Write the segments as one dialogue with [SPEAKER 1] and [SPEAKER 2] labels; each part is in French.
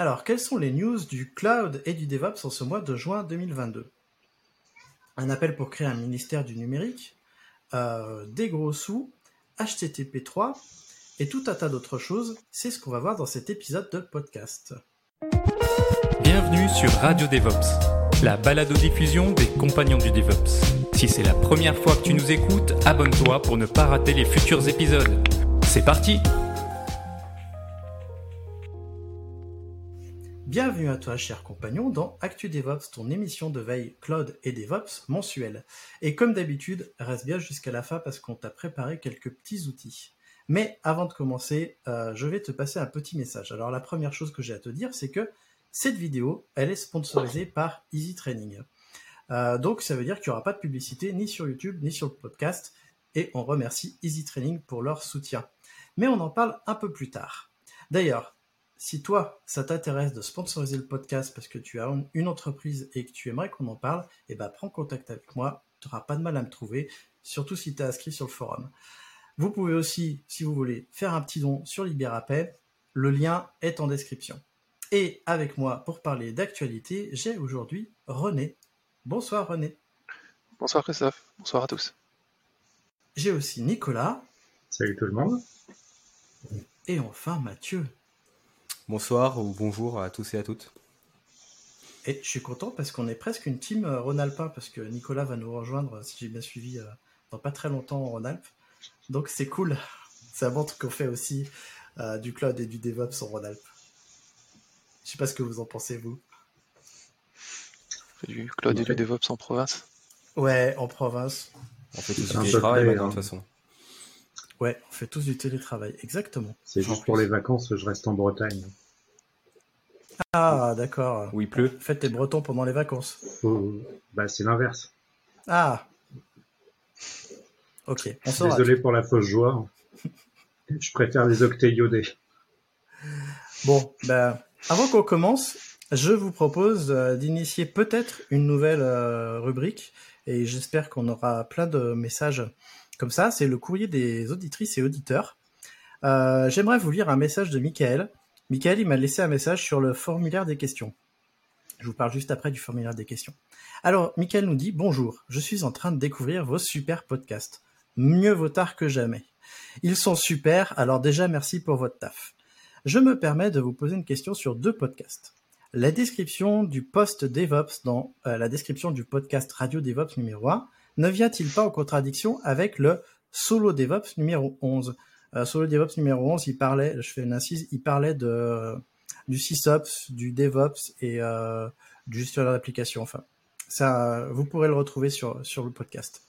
[SPEAKER 1] Alors, quelles sont les news du cloud et du DevOps en ce mois de juin 2022 Un appel pour créer un ministère du numérique, euh, des gros sous, HTTP 3 et tout un tas d'autres choses. C'est ce qu'on va voir dans cet épisode de podcast.
[SPEAKER 2] Bienvenue sur Radio DevOps, la balado-diffusion des compagnons du DevOps. Si c'est la première fois que tu nous écoutes, abonne-toi pour ne pas rater les futurs épisodes. C'est parti
[SPEAKER 1] Bienvenue à toi, cher compagnon, dans Actu DevOps, ton émission de veille Cloud et DevOps mensuelle. Et comme d'habitude, reste bien jusqu'à la fin parce qu'on t'a préparé quelques petits outils. Mais avant de commencer, euh, je vais te passer un petit message. Alors la première chose que j'ai à te dire, c'est que cette vidéo, elle est sponsorisée par Easy Training. Euh, donc ça veut dire qu'il n'y aura pas de publicité ni sur YouTube ni sur le podcast. Et on remercie Easy Training pour leur soutien. Mais on en parle un peu plus tard. D'ailleurs, si toi, ça t'intéresse de sponsoriser le podcast parce que tu as une entreprise et que tu aimerais qu'on en parle, eh ben, prends contact avec moi. Tu n'auras pas de mal à me trouver, surtout si tu es inscrit sur le forum. Vous pouvez aussi, si vous voulez, faire un petit don sur LibéraPay. Le lien est en description. Et avec moi pour parler d'actualité, j'ai aujourd'hui René. Bonsoir René.
[SPEAKER 3] Bonsoir Christophe. Bonsoir à tous.
[SPEAKER 1] J'ai aussi Nicolas.
[SPEAKER 4] Salut tout le monde.
[SPEAKER 1] Et enfin Mathieu.
[SPEAKER 5] Bonsoir ou bonjour à tous et à toutes.
[SPEAKER 1] Et je suis content parce qu'on est presque une team euh, Rhône-Alpin parce que Nicolas va nous rejoindre, si j'ai bien suivi, euh, dans pas très longtemps en Rhône-Alpes. Donc c'est cool. Ça montre qu'on fait aussi euh, du cloud et du DevOps en Rhône-Alpes. Je sais pas ce que vous en pensez, vous.
[SPEAKER 3] Du cloud et du DevOps en province
[SPEAKER 1] Ouais, en province.
[SPEAKER 5] On fait tous du télétravail de toute
[SPEAKER 4] hein.
[SPEAKER 5] façon.
[SPEAKER 1] Ouais, on fait tous du télétravail, exactement.
[SPEAKER 4] C'est juste pour les vacances, je reste en Bretagne.
[SPEAKER 1] Ah, d'accord.
[SPEAKER 5] Où il pleut.
[SPEAKER 1] Faites tes bretons pendant les vacances.
[SPEAKER 4] Oh, bah, c'est l'inverse.
[SPEAKER 1] Ah. Ok, on saura.
[SPEAKER 4] Désolé pour la fausse joie. je préfère les octets iodés.
[SPEAKER 1] Bon, ben, avant qu'on commence, je vous propose euh, d'initier peut-être une nouvelle euh, rubrique et j'espère qu'on aura plein de messages comme ça. C'est le courrier des auditrices et auditeurs. Euh, J'aimerais vous lire un message de Michael. Michael, il m'a laissé un message sur le formulaire des questions. Je vous parle juste après du formulaire des questions. Alors, Michael nous dit Bonjour, je suis en train de découvrir vos super podcasts. Mieux vaut tard que jamais. Ils sont super, alors déjà merci pour votre taf. Je me permets de vous poser une question sur deux podcasts. La description du post DevOps dans euh, la description du podcast Radio DevOps numéro 1 ne vient-il pas en contradiction avec le Solo DevOps numéro 11 euh, Solo DevOps numéro 11, il parlait, je fais une incise, il parlait de du SysOps, du DevOps et euh, du gestionnaire d'application. Enfin, ça, vous pourrez le retrouver sur sur le podcast.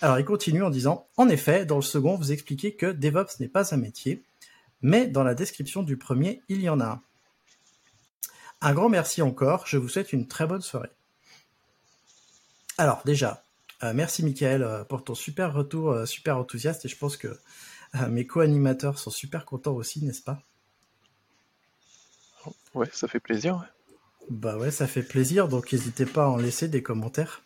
[SPEAKER 1] Alors, il continue en disant, en effet, dans le second, vous expliquez que DevOps n'est pas un métier, mais dans la description du premier, il y en a un. Un grand merci encore, je vous souhaite une très bonne soirée. Alors déjà, euh, merci Michael pour ton super retour, super enthousiaste, et je pense que mes co-animateurs sont super contents aussi, n'est-ce pas?
[SPEAKER 3] Ouais, ça fait plaisir. ouais.
[SPEAKER 1] Bah ouais, ça fait plaisir, donc n'hésitez pas à en laisser des commentaires.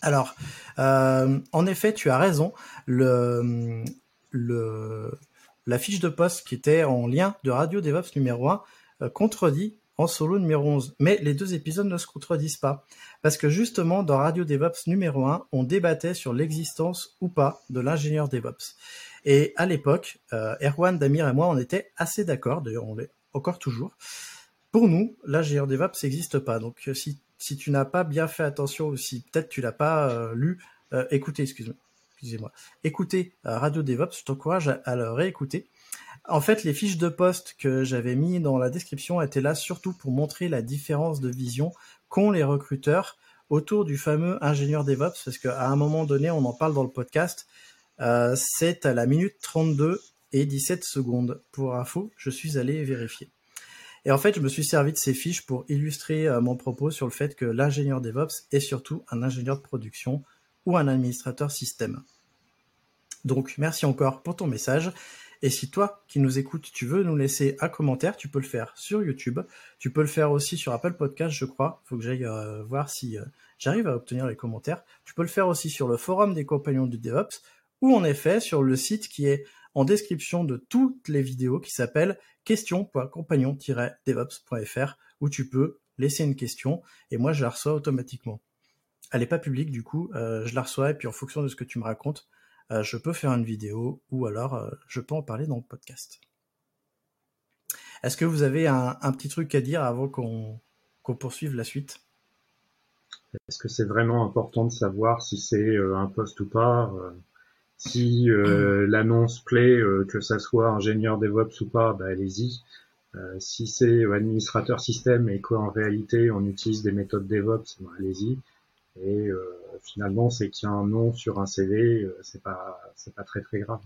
[SPEAKER 1] Alors, euh, en effet, tu as raison. Le, le, la fiche de poste qui était en lien de Radio DevOps numéro 1 euh, contredit en solo numéro 11. Mais les deux épisodes ne se contredisent pas. Parce que justement, dans Radio DevOps numéro 1, on débattait sur l'existence ou pas de l'ingénieur DevOps. Et à l'époque, euh, Erwan, Damir et moi, on était assez d'accord, d'ailleurs on l'est encore toujours. Pour nous, l'ingénieur DevOps n'existe pas. Donc euh, si, tu n'as pas bien fait attention ou si peut-être tu l'as pas euh, lu, écoutez, excusez-moi, écoutez Radio DevOps, je t'encourage à le réécouter. En fait, les fiches de poste que j'avais mis dans la description étaient là surtout pour montrer la différence de vision qu'ont les recruteurs autour du fameux ingénieur DevOps, parce qu'à un moment donné, on en parle dans le podcast, euh, c'est à la minute 32 et 17 secondes. Pour info, je suis allé vérifier. Et en fait, je me suis servi de ces fiches pour illustrer euh, mon propos sur le fait que l'ingénieur DevOps est surtout un ingénieur de production ou un administrateur système. Donc, merci encore pour ton message. Et si toi qui nous écoutes, tu veux nous laisser un commentaire, tu peux le faire sur YouTube. Tu peux le faire aussi sur Apple Podcast, je crois. Faut que j'aille euh, voir si euh, j'arrive à obtenir les commentaires. Tu peux le faire aussi sur le forum des compagnons du DevOps ou en effet sur le site qui est en description de toutes les vidéos qui s'appelle question.compagnon-devops.fr où tu peux laisser une question et moi je la reçois automatiquement. Elle n'est pas publique du coup, je la reçois et puis en fonction de ce que tu me racontes, je peux faire une vidéo ou alors je peux en parler dans le podcast. Est-ce que vous avez un, petit truc à dire avant qu'on poursuive la suite?
[SPEAKER 4] Est-ce que c'est vraiment important de savoir si c'est euh, un poste ou pas? Euh, Si euh, l'annonce plaît, que ça soit ingénieur DevOps ou pas, bah, allez-y. si c'est administrateur système et qu'en réalité on utilise des méthodes DevOps, bah, allez-y. Et finalement, c'est qu'il y a un nom sur un CV, c'est pas c'est pas très très grave.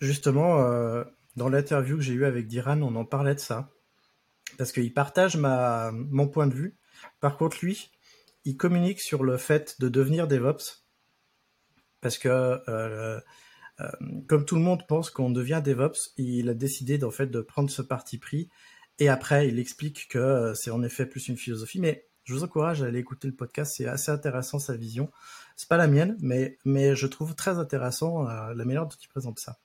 [SPEAKER 1] Justement, euh, dans l'interview que j'ai eue avec Diran, on en parlait de ça. Parce qu'il partage ma, mon point de vue. Par contre, lui, il communique sur le fait de devenir DevOps. Parce que, euh, euh, comme tout le monde pense qu'on devient DevOps, il a décidé fait de prendre ce parti pris. Et après, il explique que c'est en effet plus une philosophie. Mais je vous encourage à aller écouter le podcast. C'est assez intéressant sa vision. C'est pas la mienne, mais, mais je trouve très intéressant la manière dont il présente ça.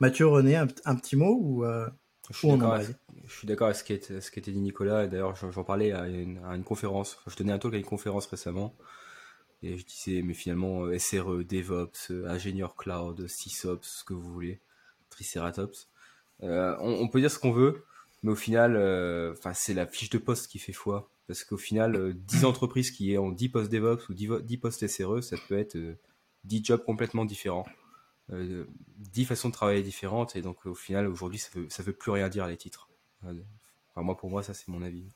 [SPEAKER 1] Mathieu, René, un, petit mot ou euh,
[SPEAKER 5] je suis d'accord avec, ce qui était, ce qui était dit Nicolas, et d'ailleurs j'en parlais à une, conférence, je donnais un talk à une conférence récemment, et je disais, mais finalement, euh, SRE, DevOps, euh, ingénieur cloud, SysOps, ce que vous voulez, Triceratops, on, peut dire ce qu'on veut, mais au final, enfin c'est la fiche de poste qui fait foi, parce qu'au final, 10 entreprises qui ont 10 postes DevOps ou 10, postes SRE, ça peut être 10 jobs complètement différents. Euh, dix façons de travailler différentes et donc au final aujourd'hui ça veut, ça veut plus rien dire les titres. Enfin, moi pour moi ça c'est mon avis.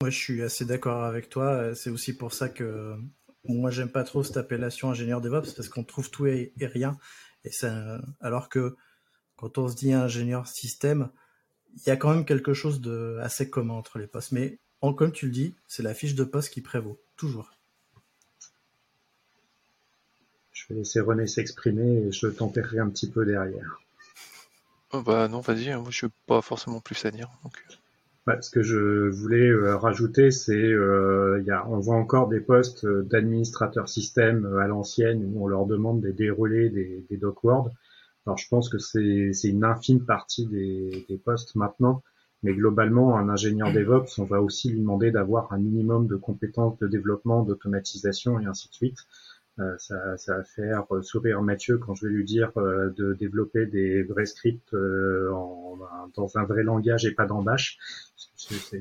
[SPEAKER 1] Moi je suis assez d'accord avec toi. C'est aussi pour ça que moi j'aime pas trop cette appellation ingénieur DevOps parce qu'on trouve tout et, rien. Et ça, alors que quand on se dit ingénieur système, il y a quand même quelque chose de assez commun entre les postes. Mais en, comme tu le dis, c'est la fiche de poste qui prévaut toujours.
[SPEAKER 4] Je vais laisser René s'exprimer et je tempérerai un petit peu derrière.
[SPEAKER 3] Oh bah non, vas-y, hein, moi je suis pas forcément plus à dire.
[SPEAKER 4] Euh. ce que je voulais euh, rajouter, c'est euh, on voit encore des postes d'administrateur système à l'ancienne où on leur demande de dérouler des, des docwords. Alors je pense que c'est une infime partie des, des postes maintenant, mais globalement, un ingénieur DevOps, on va aussi lui demander d'avoir un minimum de compétences de développement, d'automatisation et ainsi de suite. Euh, ça, ça, va faire sourire Mathieu quand je vais lui dire euh, de développer des vrais scripts euh, en, dans un vrai langage et pas dans Bash.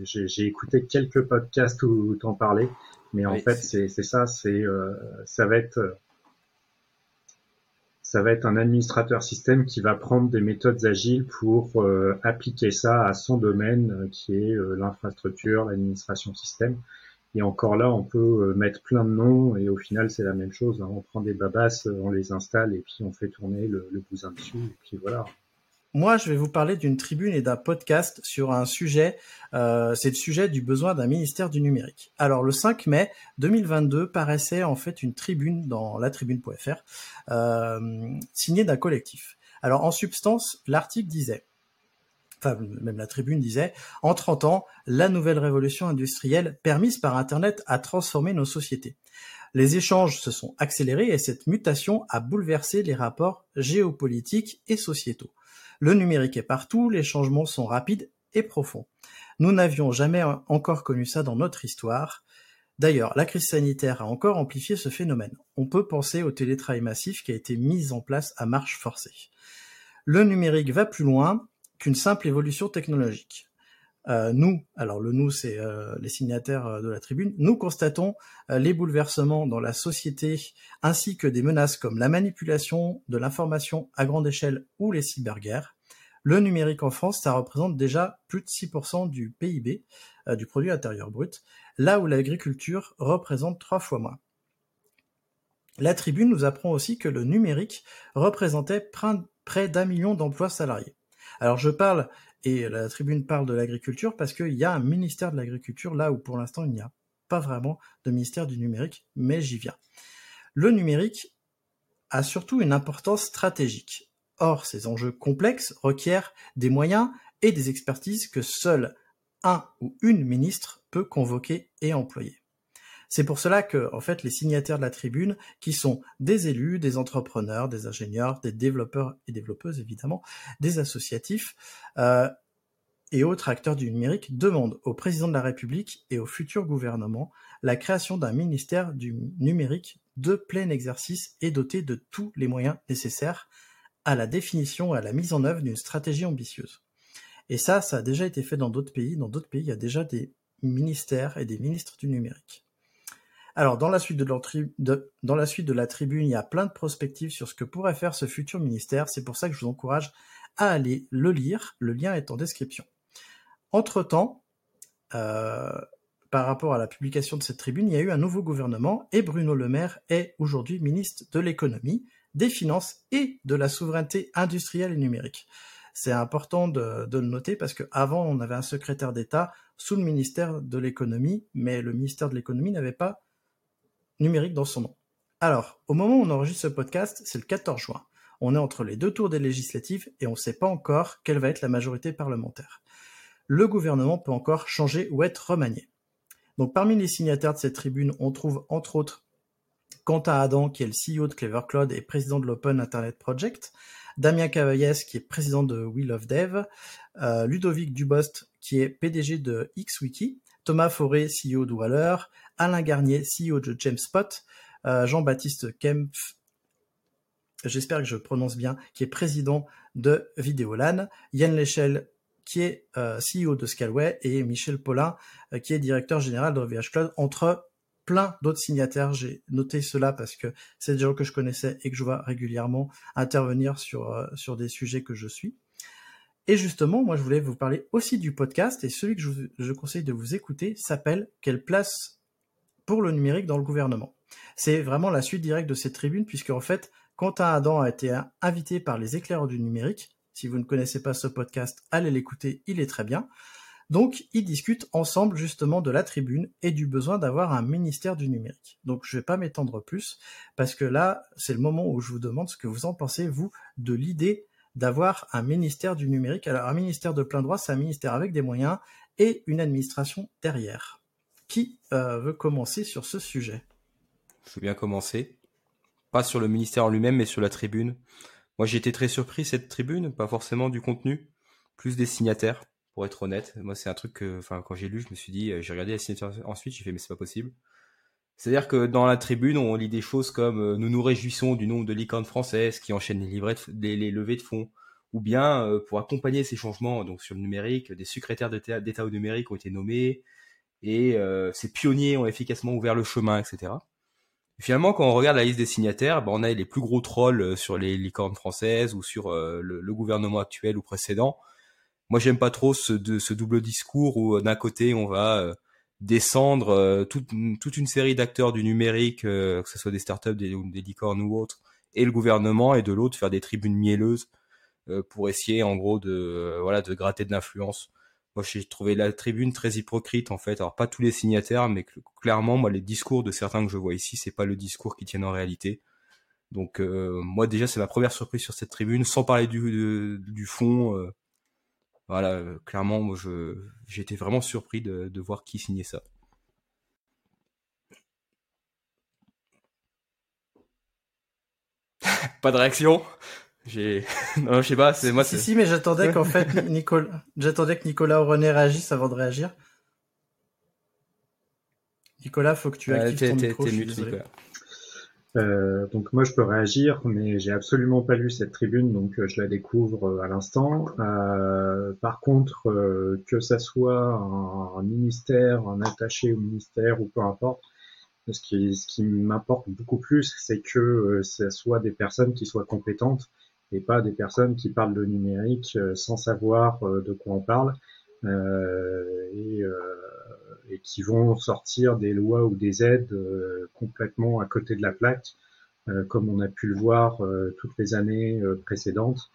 [SPEAKER 4] J'ai écouté quelques podcasts où t'en parlais, mais en fait c'est ça, c'est ça va être ça va être un administrateur système qui va prendre des méthodes agiles pour appliquer ça à son domaine qui est l'infrastructure, l'administration système. Et encore là, on peut euh, mettre plein de noms et au final, c'est la même chose. Hein. On prend des babasses, euh, on les installe et puis on fait tourner le, le bousin dessus et puis voilà.
[SPEAKER 1] Moi, je vais vous parler d'une tribune et d'un podcast sur un sujet, euh, c'est le sujet du besoin d'un ministère du numérique. Alors, le 5 mai 2022 paraissait en fait une tribune dans la tribune.fr, euh, signée d'un collectif. Alors, en substance, l'article disait enfin même la tribune disait, en 30 ans, la nouvelle révolution industrielle permise par Internet a transformé nos sociétés. Les échanges se sont accélérés et cette mutation a bouleversé les rapports géopolitiques et sociétaux. Le numérique est partout, les changements sont rapides et profonds. Nous n'avions jamais encore connu ça dans notre histoire. D'ailleurs, la crise sanitaire a encore amplifié ce phénomène. On peut penser au télétravail massif qui a été mis en place à marche forcée. Le numérique va plus loin qu'une simple évolution technologique. Euh, nous, alors le nous, c'est euh, les signataires euh, de la tribune, nous constatons les bouleversements dans la société ainsi que des menaces comme la manipulation de l'information à grande échelle ou les cyberguerres. Le numérique en France, ça représente déjà plus de 6% du PIB, du produit intérieur brut, là où l'agriculture représente trois fois moins. La tribune nous apprend aussi que le numérique représentait près d'un million d'emplois salariés. Alors je parle, et la tribune parle de l'agriculture, parce qu'il y a un ministère de l'agriculture là où pour l'instant il n'y a pas vraiment de ministère du numérique, mais j'y viens. Le numérique a surtout une importance stratégique. Or, ces enjeux complexes requièrent des moyens et des expertises que seul un ou une ministre peut convoquer et employer. C'est pour cela que, en fait, les signataires de la tribune, qui sont des élus, des entrepreneurs, des ingénieurs, des développeurs et développeuses évidemment, des associatifs euh, et autres acteurs du numérique, demandent au président de la République et au futur gouvernement la création d'un ministère du numérique de plein exercice et doté de tous les moyens nécessaires à la définition et à la mise en œuvre d'une stratégie ambitieuse. Et ça, ça a déjà été fait dans d'autres pays. Dans d'autres pays, il y a déjà des ministères et des ministres du numérique. Alors, dans la, suite de, la tribune, il y a plein de prospectives sur ce que pourrait faire ce futur ministère. C'est pour ça que je vous encourage à aller le lire. Le lien est en description. Entre-temps, euh, par rapport à la publication de cette tribune, il y a eu un nouveau gouvernement et Bruno Le Maire est aujourd'hui ministre de l'économie, des finances et de la souveraineté industrielle et numérique. C'est important de, de, le noter parce qu'avant, on avait un secrétaire d'État sous le ministère de l'économie, mais le ministère de l'économie n'avait pas numérique dans son nom. Alors, au moment où on enregistre ce podcast, c'est le 14 juin. On est entre les deux tours des législatives et on ne sait pas encore quelle va être la majorité parlementaire. Le gouvernement peut encore changer ou être remanié. Donc parmi les signataires de cette tribune, on trouve entre autres Quentin Adam, qui est le CEO de Clever Cloud et président de l'Open Internet Project, Damien Cavaillès, qui est président de We of Dev, euh, Ludovic Dubost, qui est PDG de XWiki, Thomas Fauré, CEO de Waller, Alain Garnier, CEO de Jamespot, euh, Jean-Baptiste Kempf, j'espère que je prononce bien, qui est président de Vidéolan, Yann Lechel, qui est euh, CEO de Scalway, et Michel Paulin, euh, qui est directeur général de VH Cloud, entre plein d'autres signataires. J'ai noté cela parce que c'est des gens que je connaissais et que je vois régulièrement intervenir sur, sur des sujets que je suis. Et justement, moi, je voulais vous parler aussi du podcast, et celui que je conseille de vous écouter s'appelle Quelle place pour le numérique dans le gouvernement. C'est vraiment la suite directe de cette tribune, puisque en fait, Quentin Adam a été invité par les éclaireurs du numérique. Si vous ne connaissez pas ce podcast, allez l'écouter, il est très bien. Donc, ils discutent ensemble justement de la tribune et du besoin d'avoir un ministère du numérique. Donc, je ne vais pas m'étendre plus, parce que là, c'est le moment où je vous demande ce que vous en pensez, vous, de l'idée d'avoir un ministère du numérique. Alors un ministère de plein droit, c'est un ministère avec des moyens et une administration derrière. Qui euh, veut commencer sur ce sujet?
[SPEAKER 5] Je veux bien commencer. Pas sur le ministère en lui-même, mais sur la tribune. Moi, j'ai été très surpris cette tribune, pas forcément du contenu, plus des signataires, pour être honnête. Moi, c'est un truc que, enfin, quand j'ai lu, je me suis dit, euh, j'ai regardé les signataires ensuite, j'ai fait, mais c'est pas possible. C'est-à-dire que dans la tribune, on lit des choses comme euh, nous nous réjouissons du nombre de licornes françaises qui enchaînent les, levées de fonds, ou bien pour accompagner ces changements donc sur le numérique, des secrétaires d'État au numérique ont été nommés et euh, ces pionniers ont efficacement ouvert le chemin, etc. finalement, quand on regarde la liste des signataires, ben, on a les plus gros trolls sur les licornes françaises ou sur le, gouvernement actuel ou précédent. Moi, j'aime pas trop ce, de, ce double discours où d'un côté on va descendre euh, toute, toute, une série d'acteurs du numérique, euh, que ce soit des startups, des, licornes ou autres, et le gouvernement, et de l'autre faire des tribunes mielleuses euh, pour essayer en gros de voilà de gratter de l'influence. J'ai trouvé la tribune très hypocrite en fait. Alors pas tous les signataires, mais clairement, moi, les discours de certains que je vois ici, c'est pas le discours qui tiennent en réalité. Donc moi déjà, c'est ma première surprise sur cette tribune, sans parler du, fond voilà, euh, clairement, moi, je, été vraiment surpris de voir qui signait ça. Pas de réaction? J'ai non je sais pas c'est moi
[SPEAKER 1] si si mais j'attendais qu'en fait Nicolas j'attendais que Nicolas ou René réagissent avant de réagir Nicolas faut que tu actives ton micro Nicolas.
[SPEAKER 4] Euh, donc moi je peux réagir, mais j'ai absolument pas lu cette tribune, donc euh, je la découvre euh, à l'instant. Euh, par contre, que ça soit un, ministère, un attaché au ministère ou peu importe, ce qui, ce qui m'importe beaucoup plus, c'est que ce soit des personnes qui soient compétentes et pas des personnes qui parlent de numérique sans savoir de quoi on parle. et et qui vont sortir des lois ou des aides euh, complètement à côté de la plaque, euh, comme on a pu le voir euh, toutes les années précédentes.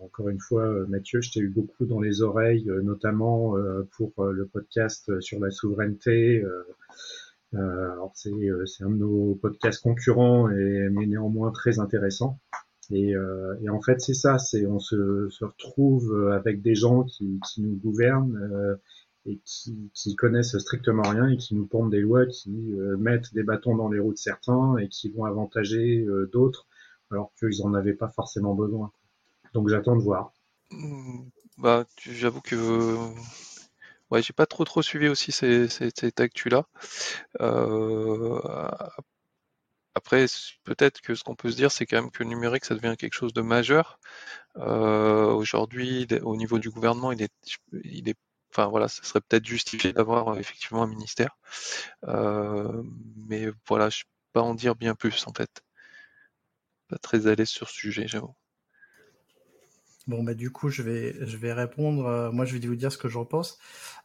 [SPEAKER 4] encore une fois, Mathieu, je t'ai eu beaucoup dans les oreilles, notamment pour le podcast sur la souveraineté. alors c'est un de nos podcasts concurrents, et, mais néanmoins très intéressant. Et, et, en fait, c'est ça, c'est on se, retrouve avec des gens qui, nous gouvernent et qui, connaissent strictement rien et qui nous pondent des lois qui euh, mettent des bâtons dans les roues de certains et qui vont avantager euh, d'autres alors qu'ils en avaient pas forcément besoin. Donc j'attends de voir.
[SPEAKER 3] Mmh, bah, j'avoue que ouais, j'ai pas trop trop suivi aussi cette actu-là. Euh, après, peut-être que ce qu'on peut se dire, c'est quand même que le numérique, ça devient quelque chose de majeur. Euh, Aujourd'hui, au niveau du gouvernement, il est, il est enfin voilà, ça serait peut-être justifié d'avoir euh, effectivement un ministère. Euh, mais voilà, je ne peux pas en dire bien plus en fait. Pas très à l'aise sur ce sujet, j'avoue.
[SPEAKER 1] Bon bah du coup je vais je vais répondre. Euh, moi je vais vous dire ce que j'en pense.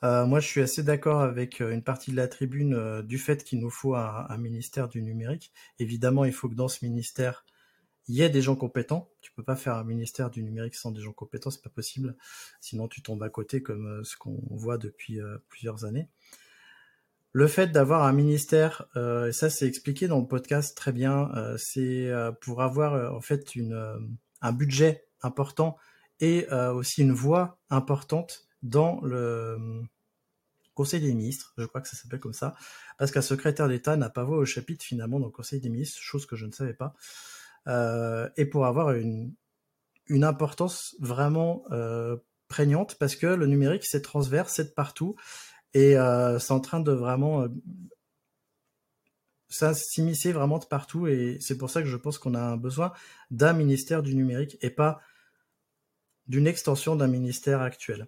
[SPEAKER 1] Euh, moi je suis assez d'accord avec une partie de la tribune du fait qu'il nous faut un, ministère du numérique. Évidemment il faut que dans ce ministère il y a des gens compétents. Tu peux pas faire un ministère du numérique sans des gens compétents, c'est pas possible. Sinon, tu tombes à côté comme euh, ce qu'on voit depuis euh, plusieurs années. Le fait d'avoir un ministère, euh, et ça c'est expliqué dans le podcast très bien, c'est pour avoir en fait une, un budget important et aussi une voix importante dans le Conseil des ministres, je crois que ça s'appelle comme ça, parce qu'un secrétaire d'État n'a pas voix au chapitre finalement dans le Conseil des ministres, chose que je ne savais pas. Euh, et pour avoir une, une importance vraiment euh, prégnante parce que le numérique c'est transverse, c'est de partout et euh, c'est en train de vraiment s'immiscer vraiment de partout et c'est pour ça que je pense qu'on a un besoin d'un ministère du numérique et pas d'une extension d'un ministère actuel.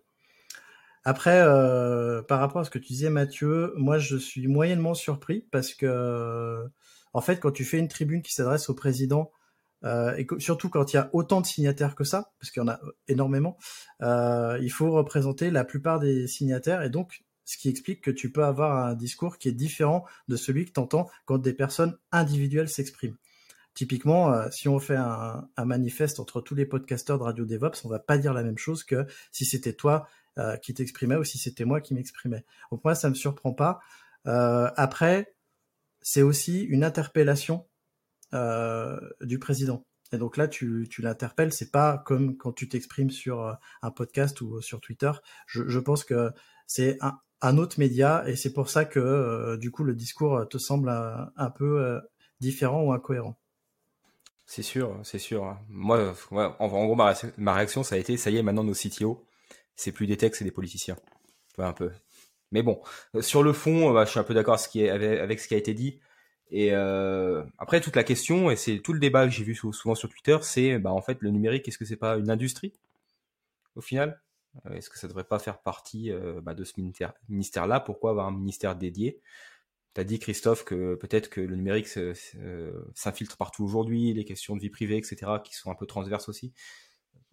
[SPEAKER 1] Après, euh, par rapport à ce que tu disais Mathieu, moi je suis moyennement surpris parce que en fait quand tu fais une tribune qui s'adresse au président euh, et surtout quand il y a autant de signataires que ça, parce qu'il y en a énormément, euh, il faut représenter la plupart des signataires et donc ce qui explique que tu peux avoir un discours qui est différent de celui que tu entends quand des personnes individuelles s'expriment. Typiquement, euh, si on fait un, un, manifeste entre tous les podcasteurs de Radio DevOps, on va pas dire la même chose que si c'était toi euh, qui t'exprimais ou si c'était moi qui m'exprimais. Donc moi, ça me surprend pas. Euh, après, c'est aussi une interpellation euh, du président. Et donc là, tu, tu l'interpelles, c'est pas comme quand tu t'exprimes sur euh, un podcast ou sur Twitter. Je, je pense que c'est un, un, autre média et c'est pour ça que euh, du coup le discours te semble un, peu différent ou incohérent.
[SPEAKER 5] C'est sûr, c'est sûr. Moi, en, gros, ma, réaction, ça a été, ça y est, maintenant nos CTO, c'est plus des textes, c'est des politiciens. un peu. Mais bon, sur le fond, bah, je suis un peu d'accord avec, ce qui a été dit. Et euh, après, toute la question, et c'est tout le débat que j'ai vu souvent sur Twitter, c'est bah, en fait le numérique, est-ce que c'est pas une industrie au final? Euh, Est-ce que ça devrait pas faire partie euh, bah, de ce ministère-là? Pourquoi avoir un ministère dédié? Tu as dit, Christophe, que peut-être que le numérique s'infiltre partout aujourd'hui, les questions de vie privée, etc., qui sont un peu transverses aussi.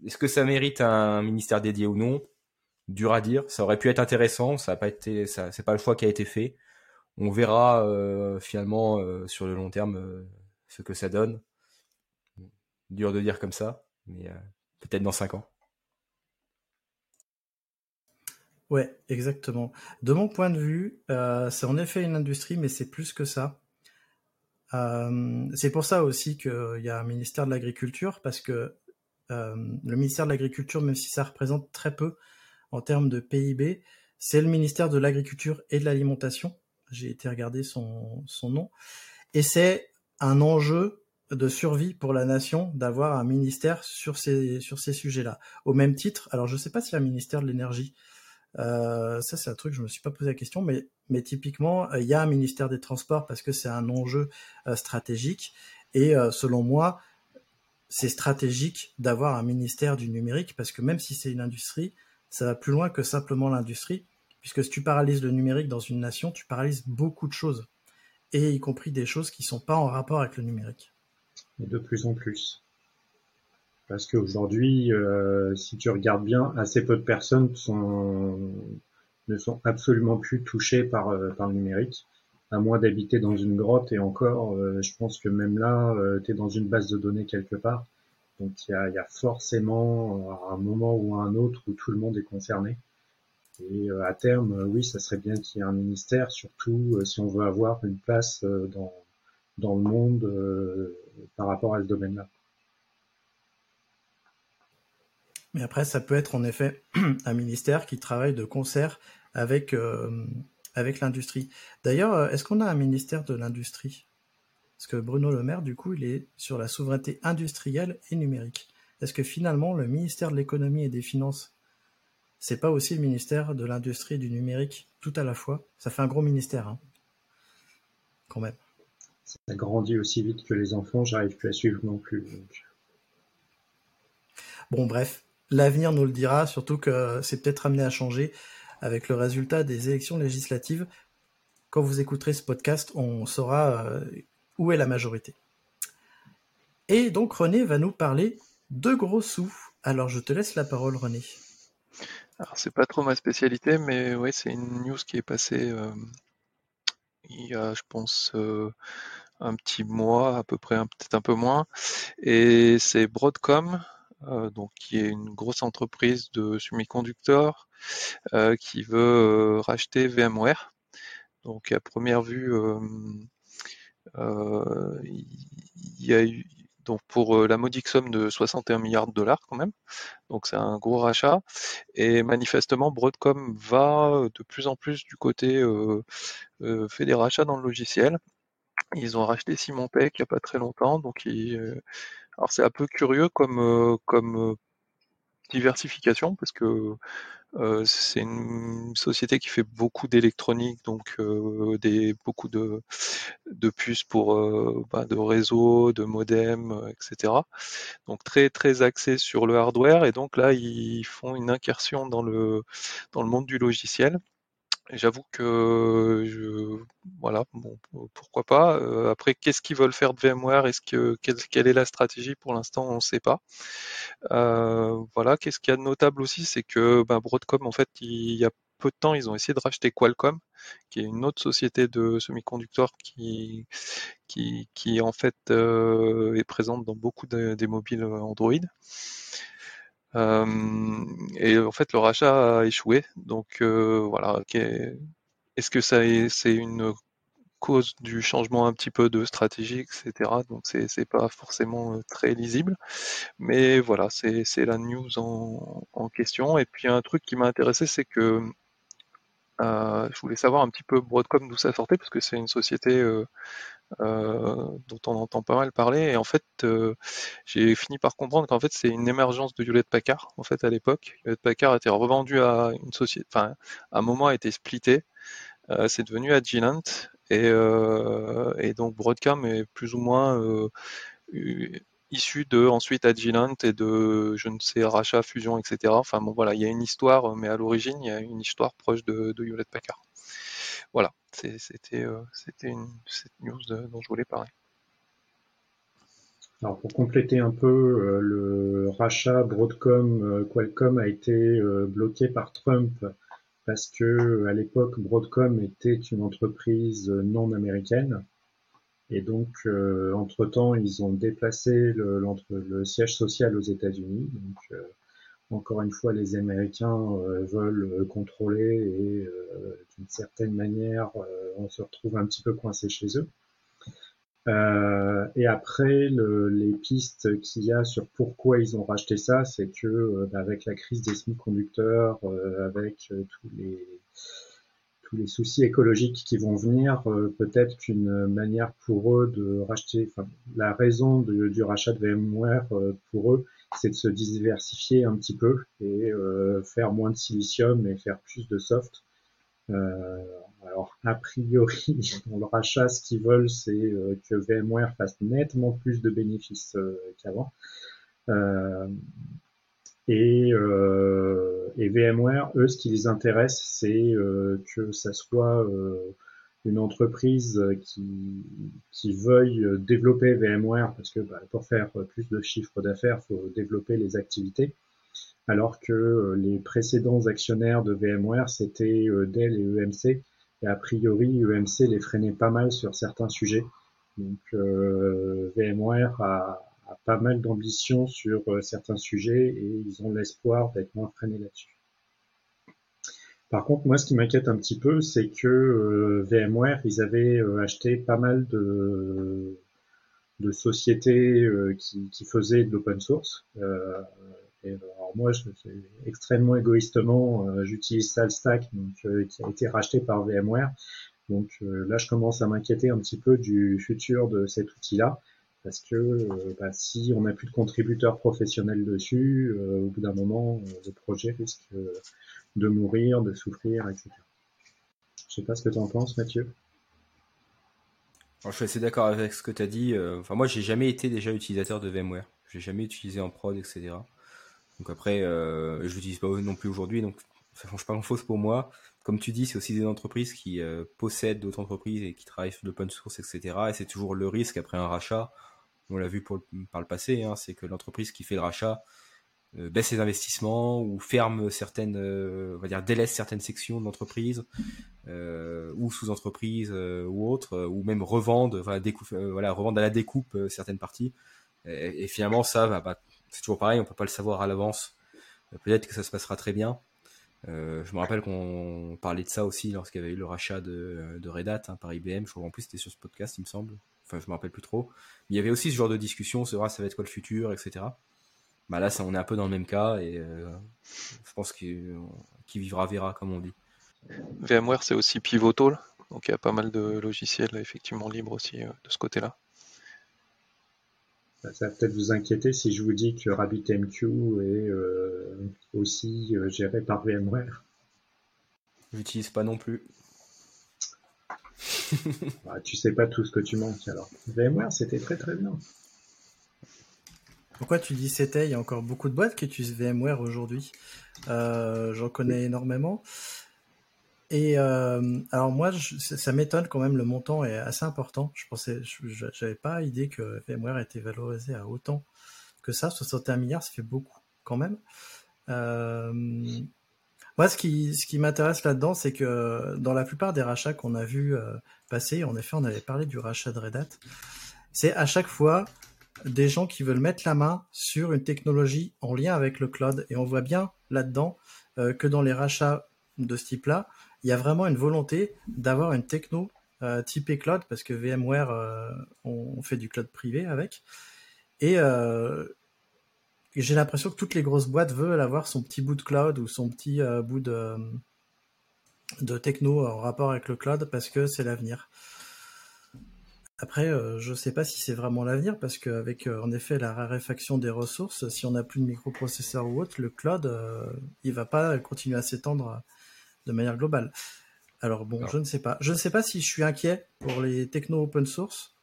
[SPEAKER 5] Est-ce que ça mérite un ministère dédié ou non? Dur à dire. Ça aurait pu être intéressant, ça n'a pas été, ça, c'est pas le choix qui a été fait on verra euh, finalement euh, sur le long terme euh, ce que ça donne. Dur de dire comme ça, mais peut-être dans 5 ans.
[SPEAKER 1] Ouais, exactement. De mon point de vue, c'est en effet une industrie, mais c'est plus que ça. c'est pour ça aussi qu'il y a un ministère de l'Agriculture, parce que le ministère de l'Agriculture, même si ça représente très peu en termes de PIB, c'est le ministère de l'Agriculture et de l'Alimentation j'ai été regarder son, son nom, et c'est un enjeu de survie pour la nation d'avoir un ministère sur ces, sur ces sujets-là. Au même titre, alors je ne sais pas s'il y a un ministère de l'énergie, euh, ça c'est un truc, je me suis pas posé la question, mais, typiquement, il y a un ministère des Transports parce que c'est un enjeu euh, stratégique, et euh, selon moi, c'est stratégique d'avoir un ministère du numérique parce que même si c'est une industrie, ça va plus loin que simplement l'industrie puisque si tu paralyses le numérique dans une nation, tu paralyses beaucoup de choses, et y compris des choses qui ne sont pas en rapport avec le numérique.
[SPEAKER 4] De plus en plus. Parce qu'aujourd'hui, euh, si tu regardes bien, assez peu de personnes sont, ne sont absolument plus touchées par, euh, par le numérique, à moins d'habiter dans une grotte, et encore, euh, je pense que même là, tu es dans une base de données quelque part. Donc il y a, y a, forcément un moment ou un autre où tout le monde est concerné. Et euh, à terme, euh, oui, ça serait bien qu'il y ait un ministère, surtout euh, si on veut avoir une place dans, dans le monde par rapport à ce domaine-là.
[SPEAKER 1] Mais après, ça peut être en effet un ministère qui travaille de concert avec, avec l'industrie. D'ailleurs, est-ce qu'on a un ministère de l'industrie? Parce que Bruno Le Maire, du coup, il est sur la souveraineté industrielle et numérique. Est-ce que finalement, le ministère de l'économie et des finances, c'est pas aussi le ministère de l'industrie et du numérique tout à la fois? Ça fait un gros ministère, hein quand même.
[SPEAKER 4] Ça grandit aussi vite que les enfants, j'arrive plus à suivre non plus.
[SPEAKER 1] Bon, bref, l'avenir nous le dira, surtout que c'est peut-être amené à changer avec le résultat des élections législatives. Quand vous écouterez ce podcast, on saura euh, où est la majorité. Et donc René va nous parler de gros sous. Alors je te laisse la parole René.
[SPEAKER 3] Alors c'est pas trop ma spécialité, mais oui, c'est une news qui est passée euh, il y a, je pense, euh, un petit mois, à peu près, peut-être un peu moins. Et c'est Broadcom, donc qui est une grosse entreprise de semi-conducteurs, euh, qui veut racheter VMware. Donc à première vue, il y a eu donc pour la modique somme de 61 milliards de dollars quand même. Donc c'est un gros rachat. Et manifestement, Broadcom va de plus en plus du côté euh, fait des rachats dans le logiciel. Ils ont racheté Simon Peck il n'y a pas très longtemps, donc alors c'est un peu curieux comme comme diversification parce que euh, c'est une société qui fait beaucoup d'électronique, donc euh, des, beaucoup de, de puces pour euh, bah, de réseaux, de modems, etc. Donc très très axé sur le hardware et donc là ils font une incursion dans le dans le monde du logiciel. J'avoue que je, voilà, bon, pourquoi pas. après, qu'est-ce qu'ils veulent faire de VMware? Est-ce que quelle, est la stratégie? Pour l'instant, on ne sait pas. voilà, qu'est-ce qu'il y a de notable aussi, c'est que ben, Broadcom, en fait, il y a peu de temps, ils ont essayé de racheter Qualcomm, qui est une autre société de semi-conducteurs qui, qui, qui, en fait est présente dans beaucoup des mobiles Android. Euh, et en fait, le rachat a échoué. Donc euh, voilà, est-ce que ça c'est une cause du changement un petit peu de stratégie, etc. Donc c'est pas forcément euh, très lisible, mais voilà, c'est la news en, question. Et puis un truc qui m'a intéressé, c'est que je voulais savoir un petit peu Broadcom d'où ça sortait, parce que c'est une société dont on entend pas mal parler. Et en fait, euh, j'ai fini par comprendre qu'en fait, c'est une émergence de Hewlett Packard. En fait, à l'époque, Hewlett Packard a été revendu à une société, enfin, à un moment a été splitté. Euh, c'est devenu Agilent et, et, donc Broadcom est plus ou moins issu de ensuite Agilent et de je ne sais rachat, fusion, etc. Enfin bon voilà, il y a une histoire, mais à l'origine il y a une histoire proche de, de Hewlett Packard. Voilà, c'était euh, cette news dont je voulais parler.
[SPEAKER 4] Alors pour compléter un peu, euh, le rachat Broadcom euh, Qualcomm a été bloqué par Trump parce que à l'époque Broadcom était une entreprise non américaine et donc entre temps ils ont déplacé le, le siège social aux États-Unis. Donc encore une fois, les Américains euh, veulent euh, contrôler et euh, d'une certaine manière, on se retrouve un petit peu coincé chez eux. et après, les pistes qu'il y a sur pourquoi ils ont racheté ça, c'est que bah, avec la crise des semi-conducteurs, avec tous les tous les soucis écologiques qui vont venir, peut-être qu'une manière pour eux de racheter, enfin, la raison du rachat de VMware pour eux, c'est de se diversifier un petit peu et euh, faire moins de silicium et faire plus de soft. Euh, alors a priori, dans le rachat, ce qu'ils veulent, c'est euh, que VMware fasse nettement plus de bénéfices qu'avant. Et, et, VMware, eux, ce qui les intéresse, c'est que ça soit une entreprise qui, qui veuille développer VMware, parce que bah, pour faire plus de chiffre d'affaires, faut développer les activités, alors que euh, les précédents actionnaires de VMware, c'était euh, Dell et EMC, et a priori, EMC les freinait pas mal sur certains sujets. Donc euh, VMware a, a, pas mal d'ambition sur certains sujets et ils ont l'espoir d'être moins freinés là-dessus. Par contre, moi, ce qui m'inquiète un petit peu, c'est que euh, VMware, ils avaient euh, acheté pas mal de, sociétés euh, qui, faisaient de l'open source. Et, alors moi, je, extrêmement égoïstement, j'utilise SalStack, donc qui a été racheté par VMware. Donc là, je commence à m'inquiéter un petit peu du futur de cet outil-là parce que bah, si on n'a plus de contributeurs professionnels dessus, au bout d'un moment, le projet risque de mourir, de souffrir, etc. Je sais pas ce que tu en penses, Mathieu.
[SPEAKER 5] je suis assez d'accord avec ce que tu as dit. Enfin, moi, j'ai jamais été déjà utilisateur de VMware. J'ai jamais utilisé en prod, etc. Donc après, je l'utilise pas non plus aujourd'hui, donc ça change pas grand-chose pour moi. Comme tu dis, c'est aussi des entreprises qui possèdent d'autres entreprises et qui travaillent sur l'open source, etc. Et c'est toujours le risque après un rachat on l'a vu par le passé, hein, c'est que l'entreprise qui fait le rachat euh, baisse ses investissements ou ferme certaines, euh, on va dire délaisse certaines sections de l'entreprise euh, ou sous-entreprises ou autres, ou même revendent, voilà, voilà, revendent à la découpe certaines parties. Et, finalement, ça, bah, bah, c'est toujours pareil, on peut pas le savoir à l'avance. Peut-être que ça se passera très bien. je me rappelle qu'on parlait de ça aussi lorsqu'il y avait eu le rachat de, Red Hat hein, par IBM. Je crois en plus c'était sur ce podcast, il me semble enfin je me rappelle plus trop. il y avait aussi ce genre de discussion sur ah, ça va être quoi le futur, etc. Bah là, ça, on est un peu dans le même cas et euh, je pense qu'il qui vivra verra, comme on dit.
[SPEAKER 3] VMware, c'est aussi Pivotal, donc il y a pas mal de logiciels effectivement libres aussi euh, de ce côté-là.
[SPEAKER 4] Ça va peut-être vous inquiéter si je vous dis que RabbitMQ est euh, aussi géré par VMware.
[SPEAKER 5] J'utilise pas non plus.
[SPEAKER 4] bah, tu sais pas tout ce que tu manques alors. VMware, c'était très très bien.
[SPEAKER 1] Pourquoi tu dis c'était? Il y a encore beaucoup de boîtes qui utilisent VMware aujourd'hui. Euh, j'en connais énormément. Et euh, alors moi, ça m'étonne quand même, le montant est assez important. Je pensais, j'avais pas idée que VMware était valorisé à autant que ça. 61 milliards, ça fait beaucoup quand même. Euh, moi, ce qui, ce qui m'intéresse là-dedans, c'est que dans la plupart des rachats qu'on a vus passer, en effet, on avait parlé du rachat de Red Hat, c'est à chaque fois des gens qui veulent mettre la main sur une technologie en lien avec le cloud. Et on voit bien là-dedans euh, que dans les rachats de ce type-là, il y a vraiment une volonté d'avoir une techno euh, typée cloud, parce que VMware, on, on, fait du cloud privé avec. Et j'ai l'impression que toutes les grosses boîtes veulent avoir son petit bout de cloud ou son petit euh, bout de techno en rapport avec le cloud parce que c'est l'avenir. Après, euh, je ne sais pas si c'est vraiment l'avenir parce qu'avec euh, en effet la raréfaction des ressources, si on n'a plus de microprocesseurs ou autre, le cloud, il va pas continuer à s'étendre de manière globale. Alors bon, je ne sais pas. Je ne sais pas si je suis inquiet pour les techno open source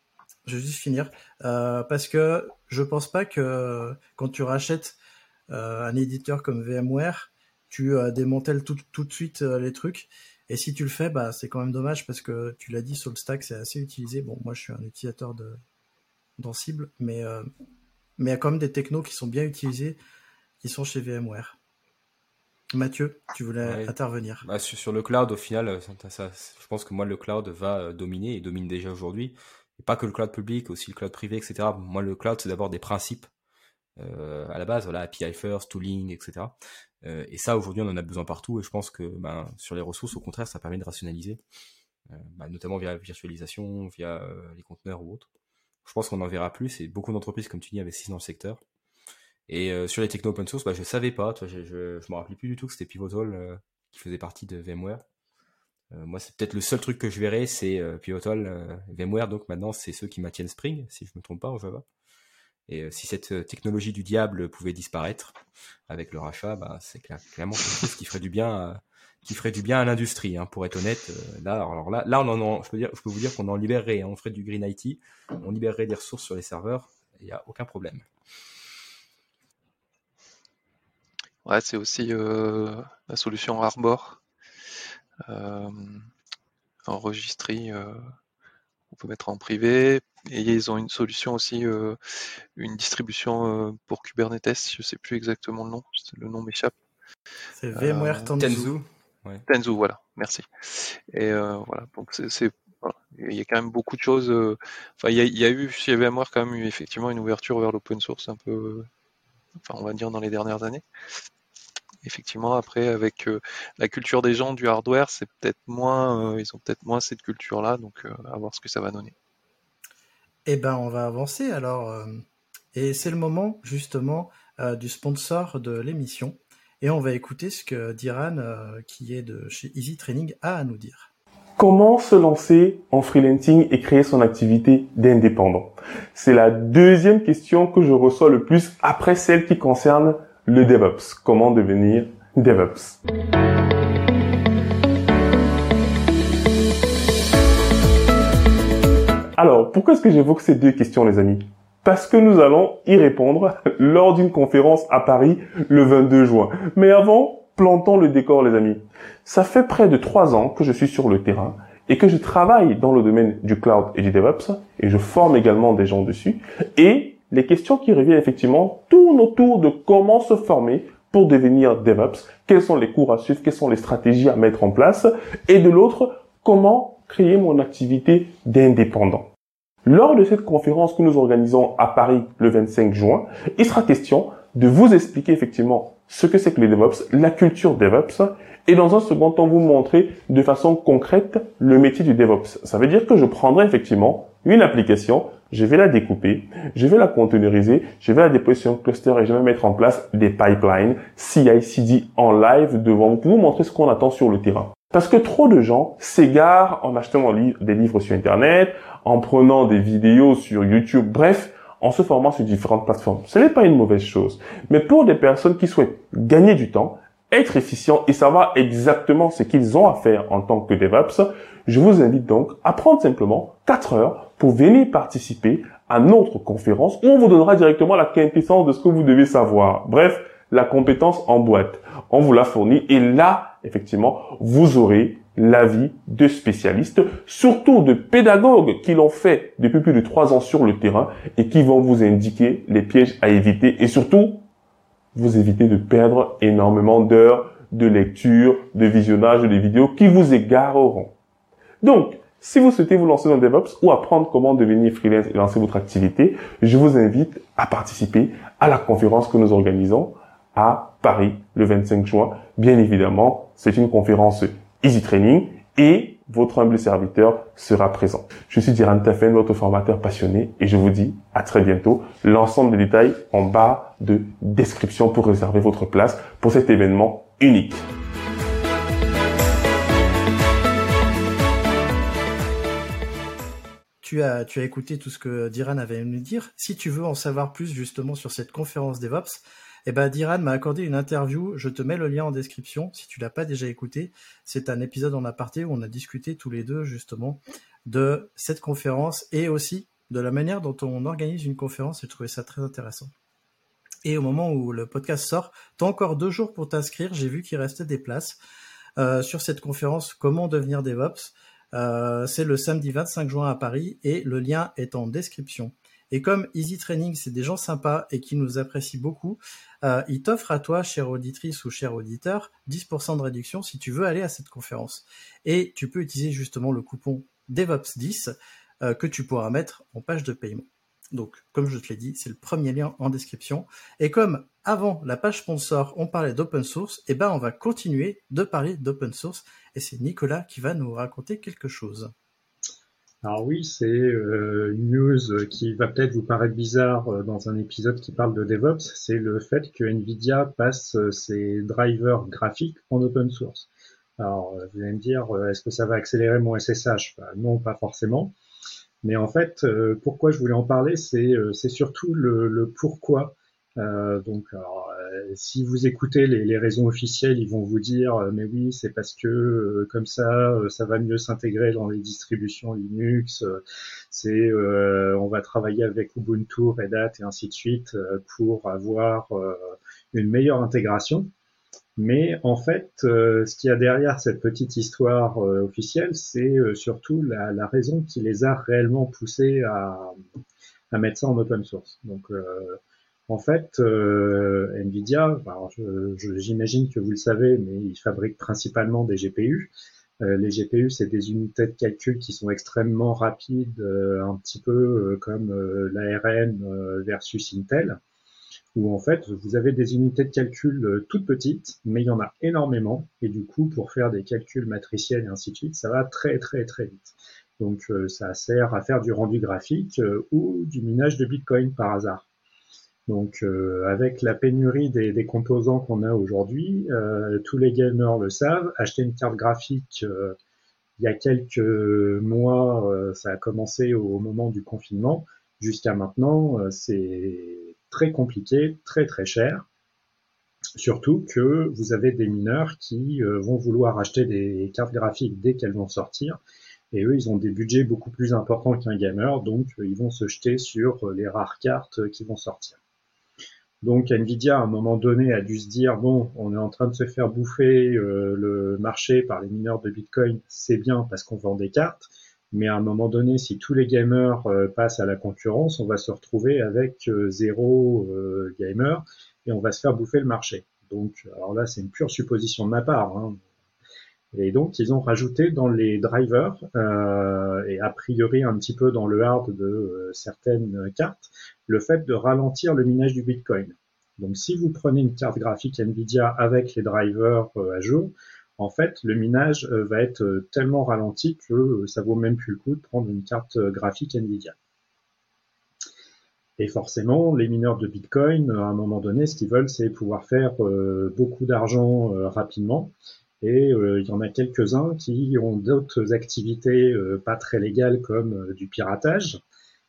[SPEAKER 1] je vais juste finir. Euh, parce que je pense pas que quand tu rachètes euh, un éditeur comme VMware, tu euh, démantèles tout, tout, de suite les trucs. Et si tu le fais, bah, c'est quand même dommage parce que tu l'as dit, sur le stack, c'est assez utilisé. Bon, moi, je suis un utilisateur de d'Ansible, mais mais il y a quand même des technos qui sont bien utilisés, qui sont chez VMware. Mathieu, tu voulais intervenir.
[SPEAKER 5] Bah, sur, le cloud, au final, je pense que moi, le cloud va dominer et domine déjà aujourd'hui et pas que le cloud public, aussi le cloud privé, etc. Moi, le cloud, c'est d'abord des principes euh, à la base, voilà, API first, tooling, etc. Euh, et ça, aujourd'hui, on en a besoin partout, et je pense que ben, sur les ressources, au contraire, ça permet de rationaliser, euh, ben, notamment via la virtualisation, via les conteneurs ou autres. Je pense qu'on en verra plus, et beaucoup d'entreprises, comme tu dis, investissent dans le secteur. Et sur les techno open source, bah, je savais pas, toi, je, je, je me rappelais plus du tout que c'était Pivotal qui faisait partie de VMware. Moi, c'est peut-être le seul truc que je verrai, c'est Pivotal, VMware. Donc maintenant, c'est ceux qui maintiennent Spring, si je me trompe pas en Java. Et si cette technologie du diable pouvait disparaître avec le rachat, bah, c'est clairement quelque chose qui ferait du bien, à, qui ferait du bien à l'industrie. Hein, pour être honnête, là, alors là, là, on en, je peux vous dire qu'on en libérerait. Hein, on ferait du green IT, on libérerait des ressources sur les serveurs. Il n'y a aucun problème.
[SPEAKER 3] Ouais, c'est aussi la solution Arbor euh, euh, on peut mettre en privé. Et ils ont une solution aussi, euh, une distribution pour Kubernetes. Je sais plus exactement le nom, le nom m'échappe.
[SPEAKER 1] C'est VMware Tanzu.
[SPEAKER 3] Tanzu. voilà, merci. Et voilà, donc c'est il y a quand même beaucoup de choses. Enfin, il y, a, eu chez VMware quand même eu effectivement une ouverture vers l'open source un peu, enfin, on va dire dans les dernières années effectivement, après, avec euh, la culture des gens du hardware, c'est peut-être moins, euh, ils ont peut-être moins cette culture-là, donc euh, à voir ce que ça va donner.
[SPEAKER 1] Eh ben, on va avancer alors. et c'est le moment, justement, du sponsor de l'émission. Et on va écouter ce que Diran, qui est de chez Easy Training, a à nous dire.
[SPEAKER 6] Comment se lancer en freelancing et créer son activité d'indépendant? C'est la deuxième question que je reçois le plus après celle qui concerne le DevOps. Comment devenir DevOps? Alors, pourquoi est-ce que j'évoque ces deux questions, les amis? Parce que nous allons y répondre lors d'une conférence à Paris le 22 juin. Mais avant, plantons le décor, les amis. Ça fait près de trois ans que je suis sur le terrain et que je travaille dans le domaine du cloud et du DevOps et je forme également des gens dessus. Et les questions qui reviennent effectivement tournent autour de comment se former pour devenir DevOps, quels sont les cours à suivre, quelles sont les stratégies à mettre en place et de l'autre, comment créer mon activité d'indépendant. Lors de cette conférence que nous organisons à Paris le 25 juin, il sera question de vous expliquer effectivement ce que c'est que les DevOps, la culture DevOps, et dans un second temps vous montrer de façon concrète le métier du DevOps. Ça veut dire que je prendrai effectivement une application, je vais la découper, je vais la containeriser, je vais la déployer sur un cluster et je vais mettre en place des pipelines CI/CD en live devant vous pour vous montrer ce qu'on attend sur le terrain. Parce que trop de gens s'égarent en achetant des livres sur Internet, en prenant des vidéos sur YouTube, bref, en se formant sur différentes plateformes. Ce n'est pas une mauvaise chose. Mais pour des personnes qui souhaitent gagner du temps, être efficient et savoir exactement ce qu'ils ont à faire en tant que DevOps, je vous invite donc à prendre simplement 4 heures pour venir participer à notre conférence où on vous donnera directement la quintessence de ce que vous devez savoir. Bref, la compétence en boîte. On vous la fournit et là, effectivement, vous aurez l'avis de spécialistes, surtout de pédagogues qui l'ont fait depuis plus de trois ans sur le terrain et qui vont vous indiquer les pièges à éviter et surtout vous éviter de perdre énormément d'heures de lecture, de visionnage des vidéos qui vous égareront. Donc, si vous souhaitez vous lancer dans DevOps ou apprendre comment devenir freelance et lancer votre activité, je vous invite à participer à la conférence que nous organisons à Paris le 25 juin. Bien évidemment, c'est une conférence Easy Training et votre humble serviteur sera présent. Je suis Diran Tafen, votre formateur passionné et je vous dis à très bientôt. L'ensemble des détails en bas de description pour réserver votre place pour cet événement unique.
[SPEAKER 1] Tu as, écouté tout ce que Diran avait à nous dire. Si tu veux en savoir plus justement sur cette conférence DevOps, eh ben, Diran m'a accordé une interview. Je te mets le lien en description si tu l'as pas déjà écouté. C'est un épisode en aparté où on a discuté tous les deux justement de cette conférence et aussi de la manière dont on organise une conférence. J'ai trouvé ça très intéressant. Et au moment où le podcast sort, tu as encore deux jours pour t'inscrire. J'ai vu qu'il restait des places euh, sur cette conférence Comment devenir DevOps. Euh, c'est le samedi 25 juin à Paris et le lien est en description. Et comme Easy Training, c'est des gens sympas et qui nous apprécient beaucoup, euh, ils t'offrent à toi, chère auditrice ou cher auditeur, 10% de réduction si tu veux aller à cette conférence. Et tu peux utiliser justement le coupon DevOps10 euh, que tu pourras mettre en page de paiement. Donc, comme je te l'ai dit, c'est le premier lien en description. Et comme avant la page sponsor, on parlait d'open source, et eh ben on va continuer de parler d'open source. Et c'est Nicolas qui va nous raconter quelque chose.
[SPEAKER 4] Alors oui, c'est euh, une news qui va peut-être vous paraître bizarre euh, dans un épisode qui parle de DevOps, c'est le fait que Nvidia passe euh, ses drivers graphiques en open source. Alors vous allez me dire, est-ce que ça va accélérer mon SSH bah, Non, pas forcément. Mais en fait, pourquoi je voulais en parler, c'est surtout le, le pourquoi euh, donc, euh, si vous écoutez les, les, raisons officielles, ils vont vous dire, euh, mais oui, c'est parce que comme ça, ça va mieux s'intégrer dans les distributions Linux. c'est, on va travailler avec Ubuntu, Red Hat et ainsi de suite pour avoir une meilleure intégration. Mais en fait, ce qu'il y a derrière cette petite histoire officielle, c'est surtout la, la, raison qui les a réellement poussés à, à mettre ça en open source. Donc en fait, euh, Nvidia, j'imagine que vous le savez, mais ils fabriquent principalement des GPU. Euh, les GPU, c'est des unités de calcul qui sont extrêmement rapides, euh, un petit peu comme l'ARM versus Intel, où en fait, vous avez des unités de calcul toutes petites, mais il y en a énormément, et du coup, pour faire des calculs matriciels et ainsi de suite, ça va très très très vite. Donc, ça sert à faire du rendu graphique ou du minage de Bitcoin par hasard. Donc avec la pénurie des, composants qu'on a aujourd'hui, tous les gamers le savent, acheter une carte graphique il y a quelques mois, ça a commencé au moment du confinement, jusqu'à maintenant, c'est très compliqué, très très cher. Surtout que vous avez des mineurs qui euh, vont vouloir acheter des cartes graphiques dès qu'elles vont sortir. Et eux, ils ont des budgets beaucoup plus importants qu'un gamer, donc euh, ils vont se jeter sur euh, les rares cartes qui vont sortir. Donc Nvidia, à un moment donné, a dû se dire, bon, on est en train de se faire bouffer le marché par les mineurs de Bitcoin, c'est bien parce qu'on vend des cartes, mais à un moment donné, si tous les gamers passent à la concurrence, on va se retrouver avec zéro gamer et on va se faire bouffer le marché. Donc, alors là, c'est une pure supposition de ma part. Hein. Et donc, ils ont rajouté dans les drivers, euh, et a priori un petit peu dans le hard de euh, certaines cartes, le fait de ralentir le minage du Bitcoin. Donc, si vous prenez une carte graphique Nvidia avec les drivers euh, à jour, en fait, le minage va être tellement ralenti que ça vaut même plus le coup de prendre une carte graphique Nvidia. Et forcément, les mineurs de Bitcoin, à un moment donné, ce qu'ils veulent, c'est pouvoir faire euh, beaucoup d'argent euh, rapidement. Et euh, il y en a quelques-uns qui ont d'autres activités pas très légales comme du piratage.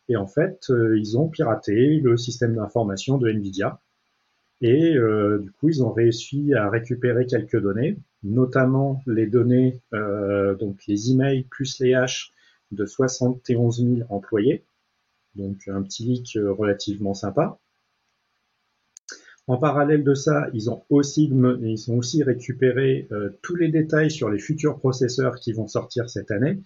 [SPEAKER 4] Et en fait, ils ont piraté le système d'information de Nvidia. Et du coup, ils ont réussi à récupérer quelques données, notamment les données, donc les emails plus les hash de 71 000 employés donc un petit leak euh, relativement sympa. En parallèle de ça, ils ont aussi, ils ont aussi récupéré euh, tous les détails sur les futurs processeurs qui vont sortir cette année.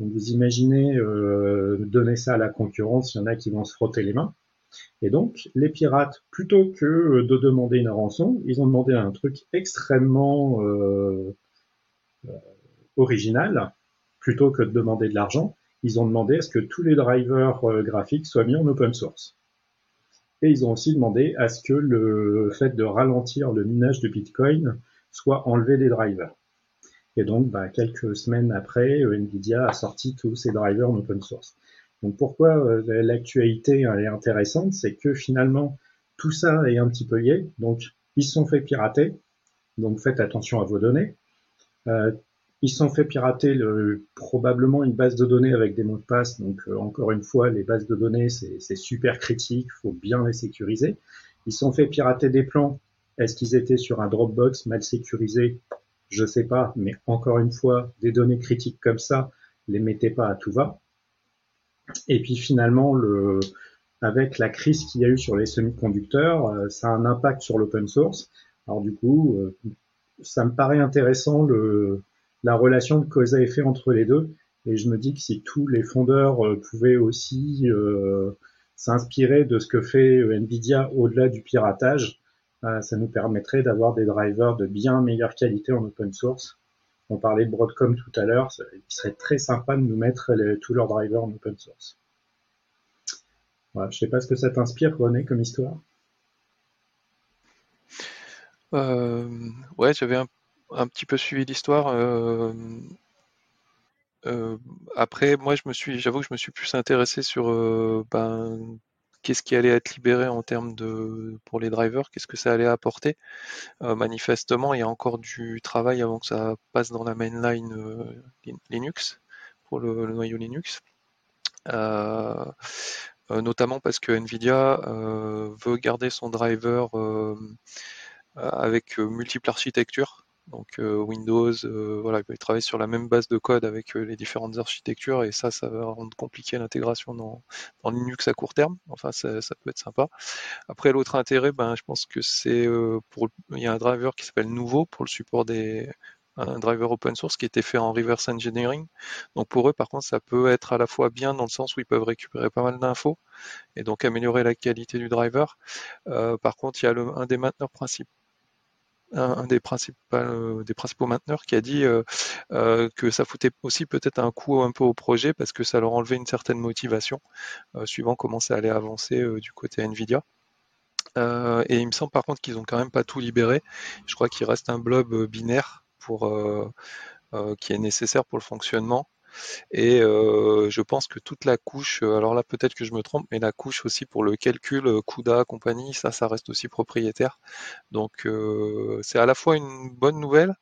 [SPEAKER 4] Donc vous imaginez euh, donner ça à la concurrence, il y en a qui vont se frotter les mains. Et donc les pirates, plutôt que de demander une rançon, ils ont demandé un truc extrêmement original, plutôt que de demander de l'argent ils ont demandé à ce que tous les drivers euh, graphiques soient mis en open source. Et ils ont aussi demandé à ce que le fait de ralentir le minage de Bitcoin soit enlevé des drivers. Et donc, bah, quelques semaines après, euh, Nvidia a sorti tous ces drivers en open source. Donc pourquoi euh, l'actualité est intéressante, c'est que finalement, tout ça est un petit peu lié. Donc, ils se sont fait pirater. Donc faites attention à vos données. Ils se sont fait pirater le, probablement une base de données avec des mots de passe. Donc euh, encore une fois, les bases de données, c'est super critique, il faut bien les sécuriser. Ils se sont fait pirater des plans. Est-ce qu'ils étaient sur un Dropbox mal sécurisé? Je sais pas, mais encore une fois, des données critiques comme ça, les mettez pas à tout va. Et puis finalement, le, avec la crise qu'il y a eu sur les semi-conducteurs, euh, ça a un impact sur l'open source. Alors du coup, euh, ça me paraît intéressant le, la relation de cause à effet entre les deux. Et je me dis que si tous les fondeurs euh, pouvaient aussi s'inspirer de ce que fait Nvidia au-delà du piratage, ça nous permettrait d'avoir des drivers de bien meilleure qualité en open source. On parlait de Broadcom tout à l'heure, il serait très sympa de nous mettre tous leurs drivers en open source. Je sais pas ce que ça t'inspire, René, comme histoire.
[SPEAKER 3] ouais, j'avais un petit peu suivi l'histoire. Euh, euh, après, moi, je me suis, j'avoue que je me suis plus intéressé sur euh, ben, qu'est-ce qui allait être libéré en termes de pour les drivers, qu'est-ce que ça allait apporter. manifestement, il y a encore du travail avant que ça passe dans la mainline Linux pour le, noyau Linux. notamment parce que Nvidia veut garder son driver avec multiples architectures donc euh, Windows, euh, voilà, il travailler sur la même base de code avec euh, les différentes architectures et ça, ça va rendre compliqué l'intégration dans, Linux à court terme. Enfin, ça, peut être sympa. Après, l'autre intérêt, ben, je pense que c'est pour, il y a un driver qui s'appelle Nouveau pour le support des un driver open source qui était fait en reverse engineering. Donc pour eux, par contre, ça peut être à la fois bien dans le sens où ils peuvent récupérer pas mal d'infos et donc améliorer la qualité du driver. par contre, il y a un des mainteneurs principaux un, des, principaux, euh, des principaux mainteneurs qui a dit euh, euh, que ça foutait aussi peut-être un coup un peu au projet parce que ça leur enlevait une certaine motivation suivant comment ça allait avancer du côté Nvidia. et il me semble par contre qu'ils ont quand même pas tout libéré. Je crois qu'il reste un blob binaire pour qui est nécessaire pour le fonctionnement. Et euh, je pense que toute la couche, alors là peut-être que je me trompe, mais la couche aussi pour le calcul, CUDA, compagnie, ça, ça reste aussi propriétaire. Donc c'est à la fois une bonne nouvelle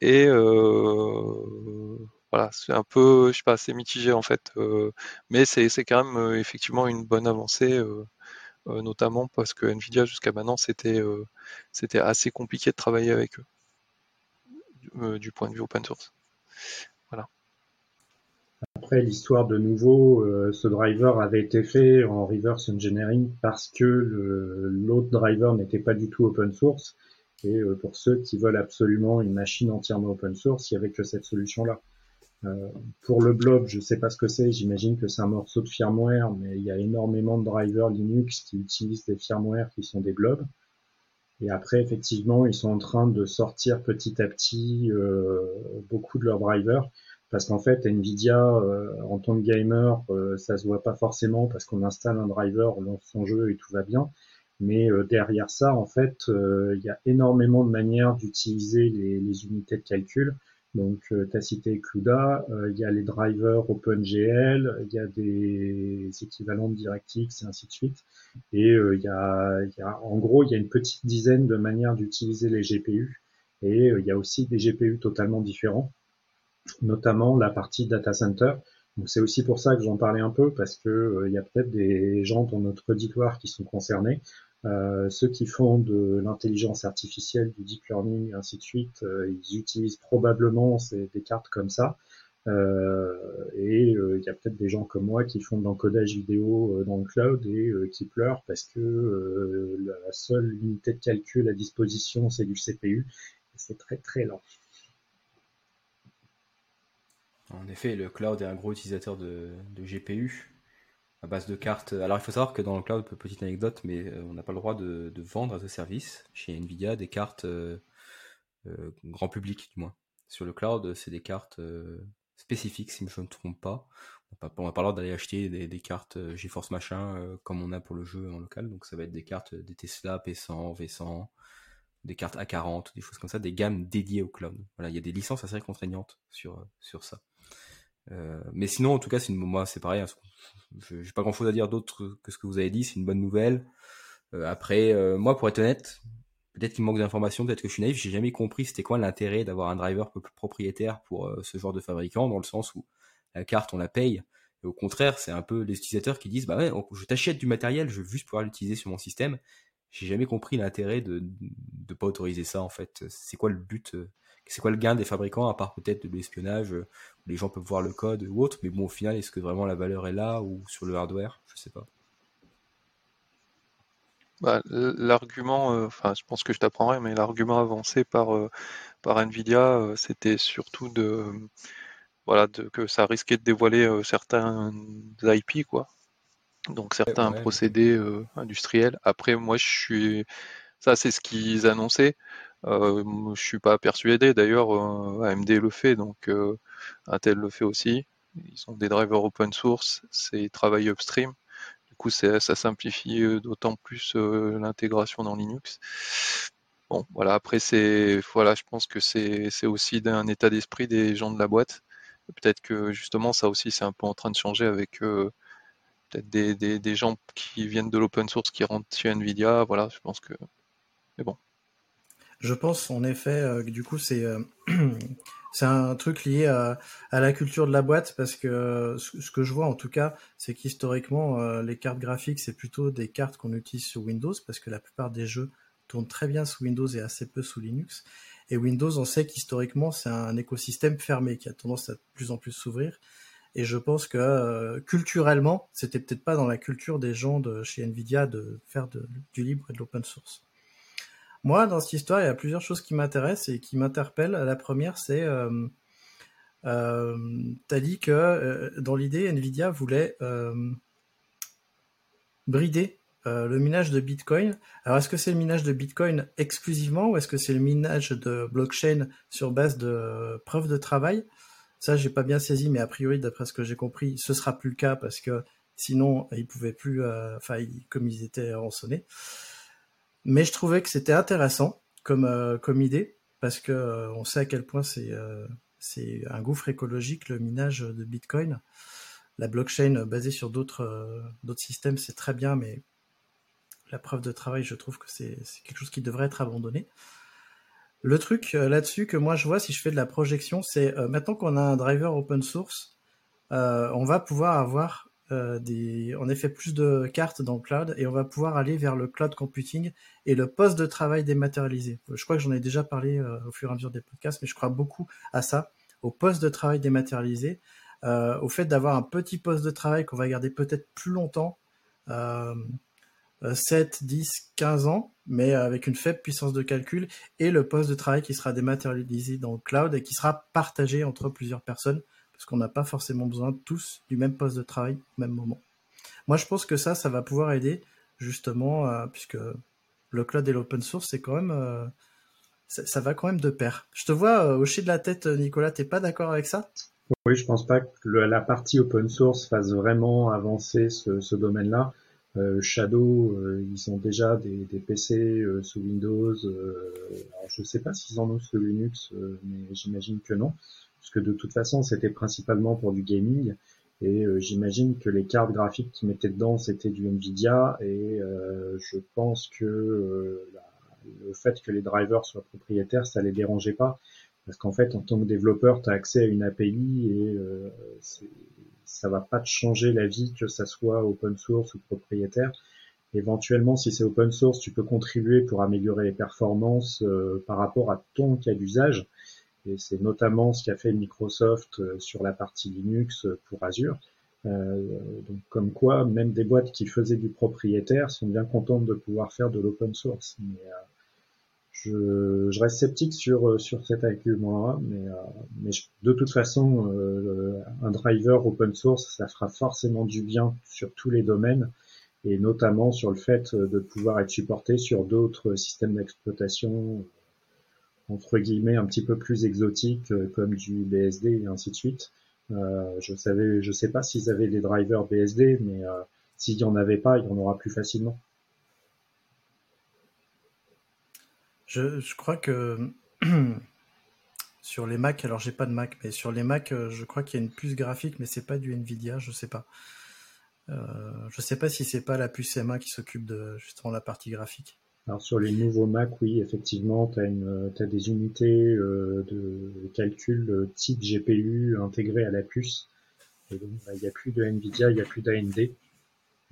[SPEAKER 3] et voilà, c'est un peu, je sais pas, c'est mitigé en fait, mais c'est quand même effectivement une bonne avancée. notamment parce que Nvidia jusqu'à maintenant c'était c'était assez compliqué de travailler avec eux du point de vue open source.
[SPEAKER 4] Après, l'histoire de nouveau, euh, ce driver avait été fait en reverse engineering parce que l'autre driver n'était pas du tout open source. Et euh, pour ceux qui veulent absolument une machine entièrement open source, il n'y avait que cette solution-là. Euh, pour le blob, je ne sais pas ce que c'est, j'imagine que c'est un morceau de firmware, mais il y a énormément de drivers Linux qui utilisent des firmware qui sont des blobs. Et après, effectivement, ils sont en train de sortir petit à petit beaucoup de leurs drivers. Parce qu'en fait, Nvidia, euh, en tant que gamer, euh, ça se voit pas forcément parce qu'on installe un driver, on lance son jeu et tout va bien. Mais derrière ça, en fait, il y a énormément de manières d'utiliser les, les, unités de calcul. Donc, tu as cité CUDA, il y a les drivers OpenGL, il y a des équivalents de DirectX et ainsi de suite. Et euh, il y, a, y, a, en gros, il y a une petite dizaine de manières d'utiliser les GPU. Et euh, il y a aussi des GPU totalement différents, notamment la partie data center. C'est aussi pour ça que j'en parlais un peu parce que euh, il y a peut-être des gens dans notre auditoire qui sont concernés. Euh, ceux qui font de l'intelligence artificielle, du deep learning, ainsi de suite, ils utilisent probablement ces, des cartes comme ça. Euh, et euh, il y a peut-être des gens comme moi qui font de l'encodage vidéo euh, dans le cloud et qui pleurent parce que la seule unité de calcul à disposition c'est du CPU c'est très très lent.
[SPEAKER 5] En effet, le cloud est un gros utilisateur de, GPU à base de cartes. Alors il faut savoir que dans le cloud, petite anecdote, mais on n'a pas le droit de, vendre à ce service chez Nvidia des cartes grand public du moins. Sur le cloud, c'est des cartes spécifique, si je ne me trompe pas. On va pas le d'aller acheter des, cartes euh, GeForce machin euh, comme on a pour le jeu en local. Donc ça va être des cartes des Tesla P100, V100, des cartes A40, des choses comme ça, des gammes dédiées au cloud. Voilà, il y a des licences assez contraignantes sur euh, sur ça. Mais sinon, en tout cas, c'est moi, c'est pareil. Hein, je n'ai pas grand chose à dire d'autre que ce que vous avez dit. C'est une bonne nouvelle. après, moi, pour être honnête, Peut-être qu'il manque d'informations, peut-être que je suis naïf, j'ai jamais compris c'était quoi l'intérêt d'avoir un driver propriétaire pour euh, ce genre de fabricant, dans le sens où la carte on la paye, au contraire c'est un peu les utilisateurs qui disent bah ouais, je t'achète du matériel, je veux juste pouvoir l'utiliser sur mon système. J'ai jamais compris l'intérêt de ne pas autoriser ça en fait. C'est quoi le but euh, C'est quoi le gain des fabricants à part peut-être de l'espionnage où les gens peuvent voir le code ou autre, mais bon au final est-ce que vraiment la valeur est là ou sur le hardware? Je sais pas.
[SPEAKER 3] Bah, l'argument, euh, enfin, je pense que je t'apprendrai, mais l'argument avancé par, euh, par Nvidia, euh, c'était surtout de, voilà, de, que ça risquait de dévoiler certains IP, quoi. Donc certains procédés industriels. Après, moi, je suis, ça, c'est ce qu'ils annonçaient. Je suis pas persuadé. D'ailleurs, AMD le fait, donc Intel le fait aussi. Ils ont des drivers open source, c'est travail upstream coup, ça simplifie euh, d'autant plus euh, l'intégration dans Linux. Bon, voilà, après, voilà, je pense que c'est aussi d'un état d'esprit des gens de la boîte. Peut-être que justement, ça aussi, c'est un peu en train de changer avec euh, peut-être des, gens qui viennent de l'open source qui rentrent chez Nvidia. Voilà, je pense que. Mais bon.
[SPEAKER 1] Je pense en effet que du coup, c'est. c'est un truc lié à, la culture de la boîte parce que ce, que je vois en tout cas, c'est qu'historiquement, euh, les cartes graphiques, c'est plutôt des cartes qu'on utilise sur Windows parce que la plupart des jeux tournent très bien sous Windows et assez peu sous Linux. Et Windows, on sait qu'historiquement, c'est un écosystème fermé qui a tendance à de plus en plus s'ouvrir. Et je pense que euh, culturellement, c'était peut-être pas dans la culture des gens de chez Nvidia de faire du libre et de l'open source. Moi, dans cette histoire, il y a plusieurs choses qui m'intéressent et qui m'interpellent. La première, c'est, euh, euh, tu as dit que euh, dans l'idée, Nvidia voulait euh, brider le minage de Bitcoin. Alors, est-ce que c'est le minage de Bitcoin exclusivement ou est-ce que c'est le minage de blockchain sur base de preuves de travail? Ça, j'ai pas bien saisi, mais a priori, d'après ce que j'ai compris, ce sera plus le cas parce que sinon, ils pouvaient plus, enfin, comme ils étaient rançonnés. Mais je trouvais que c'était intéressant comme, euh, comme idée, parce que euh, on sait à quel point c'est euh, c'est un gouffre écologique le minage de Bitcoin. La blockchain basée sur d'autres d'autres systèmes, c'est très bien, mais la preuve de travail, je trouve que c'est quelque chose qui devrait être abandonné. Le truc là-dessus que moi je vois si je fais de la projection, c'est maintenant qu'on a un driver open source, on va pouvoir avoir euh, des, en effet plus de cartes dans le cloud et on va pouvoir aller vers le cloud computing et le poste de travail dématérialisé. Je crois que j'en ai déjà parlé euh, au fur et à mesure des podcasts, mais je crois beaucoup à ça, au poste de travail dématérialisé, euh, au fait d'avoir un petit poste de travail qu'on va garder peut-être plus longtemps, 7, 10, 15 ans, mais avec une faible puissance de calcul, et le poste de travail qui sera dématérialisé dans le cloud et qui sera partagé entre plusieurs personnes parce qu'on n'a pas forcément besoin tous du même poste de travail au même moment. Moi, je pense que ça, ça va pouvoir aider justement, euh, puisque le cloud et l'open source, c'est quand même, euh, ça, va quand même de pair. Je te vois euh, hocher de la tête, Nicolas. T'es pas d'accord avec ça?
[SPEAKER 4] Oui, je pense pas que la partie open source fasse vraiment avancer ce, domaine-là. Shadow, ils ont déjà des, PC sous Windows. je sais pas s'ils en ont sous Linux, mais j'imagine que non parce que de toute façon c'était principalement pour du gaming. Et euh, j'imagine que les cartes graphiques qu'ils mettaient dedans c'était du Nvidia. Et euh, je pense que euh, le fait que les drivers soient propriétaires ça les dérangeait pas. Parce qu'en fait en tant que développeur tu as accès à une API et ça va pas te changer la vie que ça soit open source ou propriétaire. Éventuellement si c'est open source tu peux contribuer pour améliorer les performances par rapport à ton cas d'usage et c'est notamment ce qu'a fait Microsoft euh, sur la partie Linux euh, pour Azure. Euh, donc comme quoi, même des boîtes qui faisaient du propriétaire sont bien contentes de pouvoir faire de l'open source. Mais, je, je, reste sceptique sur sur cet argument-là, mais, mais de toute façon, un driver open source, ça fera forcément du bien sur tous les domaines, et notamment sur le fait de pouvoir être supporté sur d'autres systèmes d'exploitation entre guillemets un petit peu plus exotiques euh, comme du BSD et ainsi de suite. Euh, je savais, je sais pas s'ils avaient des drivers BSD, mais euh, s'il y en avait pas, il y en aura plus facilement.
[SPEAKER 1] Je, crois que sur les Mac, alors j'ai pas de Mac, mais sur les Mac, je crois qu'il y a une puce graphique, mais c'est pas du Nvidia, je sais pas. Euh, je sais pas si c'est pas la puce M1 qui s'occupe de justement la partie graphique.
[SPEAKER 4] Alors sur les nouveaux Mac, oui, effectivement, tu as, des unités euh, de calcul euh, type GPU intégrées à la puce. Bah, il n'y a plus de Nvidia, il n'y a plus d'AMD,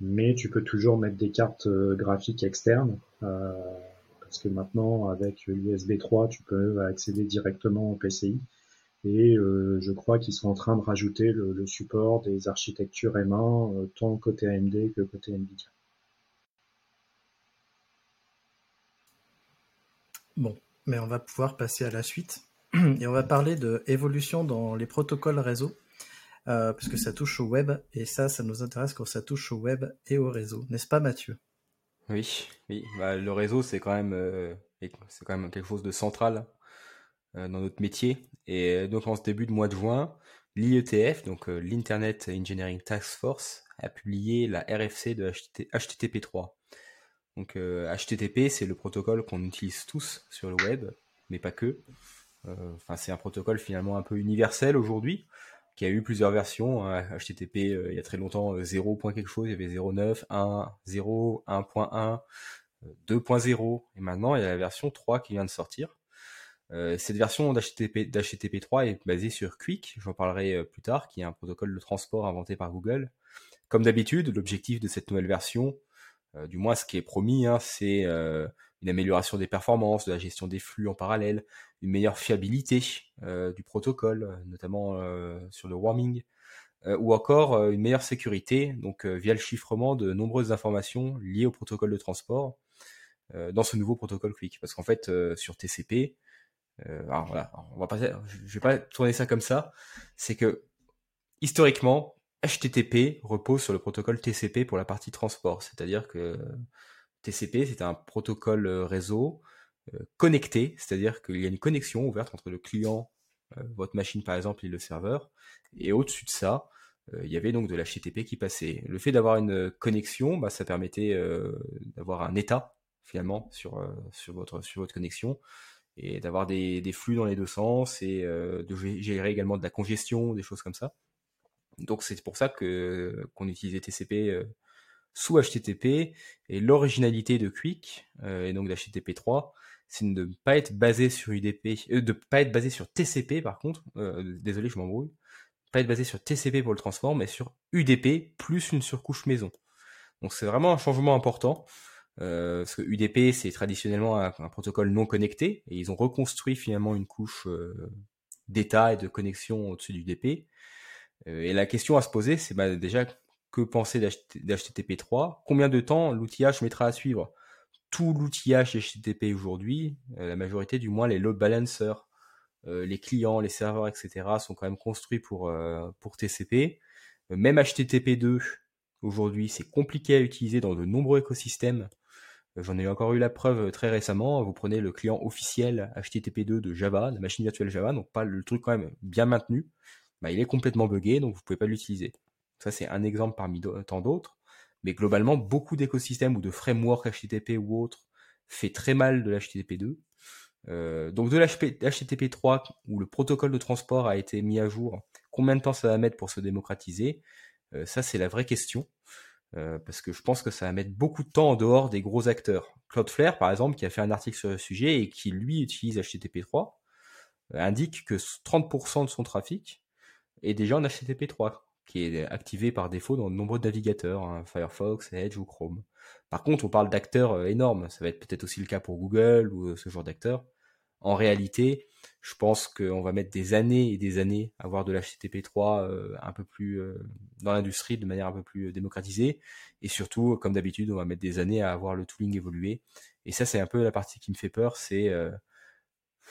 [SPEAKER 4] mais tu peux toujours mettre des cartes euh, graphiques externes, parce que maintenant, avec l'USB 3, tu peux accéder directement au PCI. Et je crois qu'ils sont en train de rajouter le, le support des architectures M1, tant côté AMD que côté Nvidia.
[SPEAKER 1] Bon, mais on va pouvoir passer à la suite et on va parler de évolution dans les protocoles réseau. Euh, parce que ça touche au web et ça, ça nous intéresse quand ça touche au web et au réseau, n'est-ce pas, Mathieu?
[SPEAKER 5] Oui, oui. Bah, le réseau, c'est quand même, euh, c'est quand même quelque chose de central euh, dans notre métier. Et donc, en ce début de mois de juin, l'IETF, donc l'Internet Engineering Task Force, a publié la RFC de HTTP3. Donc HTTP, euh, c'est le protocole qu'on utilise tous sur le web, mais pas que. Euh, enfin, c'est un protocole finalement un peu universel aujourd'hui, qui a eu plusieurs versions. HTTP, hein. euh, il y a très longtemps, 0. quelque chose, il y avait 0.9, 1, 0, 1.1, 2.0, et maintenant il y a la version 3 qui vient de sortir. cette version d'HTTP, d'HTTP 3 est basée sur Quick, j'en parlerai plus tard, qui est un protocole de transport inventé par Google. Comme d'habitude, l'objectif de cette nouvelle version, du moins ce qui est promis, hein, c'est euh, une amélioration des performances, de la gestion des flux en parallèle, une meilleure fiabilité euh, du protocole, notamment sur le warming, ou encore une meilleure sécurité, donc via le chiffrement de nombreuses informations liées au protocole de transport dans ce nouveau protocole Quick. Parce qu'en fait, sur TCP, alors voilà, on va pas, je vais pas tourner ça comme ça, c'est que historiquement, HTTP repose sur le protocole TCP pour la partie transport, c'est-à-dire que TCP c'est un protocole euh, réseau euh, connecté, c'est-à-dire qu'il y a une connexion ouverte entre le client, euh, votre machine par exemple et le serveur, et au-dessus de ça, il y avait donc de l'HTTP qui passait. Le fait d'avoir une connexion, bah, ça permettait d'avoir un état finalement sur votre connexion et d'avoir des, flux dans les deux sens et euh, de gérer également de la congestion, des choses comme ça. Donc c'est pour ça que qu'on utilisait TCP euh, sous HTTP et l'originalité de Quick euh, et donc d'HTTP 3, c'est de ne pas être basé sur UDP, euh, de pas être basé sur TCP par contre. désolé, je m'embrouille. Pas être basé sur TCP pour le transport, mais sur UDP plus une surcouche maison. Donc c'est vraiment un changement important. Euh, parce que UDP c'est traditionnellement un, protocole non connecté et ils ont reconstruit finalement une couche euh, d'état et de connexion au-dessus d'UDP. Euh, et la question à se poser, c'est bah, déjà que penser d'HTTP 3 Combien de temps l'outillage mettra à suivre? Tout l'outillage HTTP aujourd'hui, la majorité du moins les load balancers, les clients, les serveurs, etc. sont quand même construits pour pour TCP. même HTTP 2 aujourd'hui, c'est compliqué à utiliser dans de nombreux écosystèmes J'en ai encore eu la preuve très récemment. Vous prenez le client officiel HTTP2 de Java, la machine virtuelle Java, donc pas le truc quand même bien maintenu. Bah, il est complètement buggé, donc vous pouvez pas l'utiliser. Ça, c'est un exemple parmi tant d'autres. Mais globalement, beaucoup d'écosystèmes ou de frameworks HTTP ou autres fait très mal de l'HTTP2. Euh, donc de l'HTTP3 où le protocole de transport a été mis à jour, combien de temps ça va mettre pour se démocratiser euh, Ça, c'est la vraie question. Euh, parce que je pense que ça va mettre beaucoup de temps en dehors des gros acteurs. Cloudflare, par exemple, qui a fait un article sur le sujet et qui, lui, utilise HTTP3, euh, indique que 30% de son trafic est déjà en HTTP3, qui est activé par défaut dans de nombreux navigateurs, hein, Firefox, Edge ou Chrome. Par contre, on parle d'acteurs euh, énormes. Ça va être peut-être aussi le cas pour Google ou ce genre d'acteurs. En réalité, je pense qu'on va mettre des années et des années à avoir de l'HTTP3 euh, un peu plus euh, dans l'industrie de manière un peu plus euh, démocratisée. Et surtout, comme d'habitude, on va mettre des années à avoir le tooling évoluer. Et ça, c'est un peu la partie qui me fait peur, c'est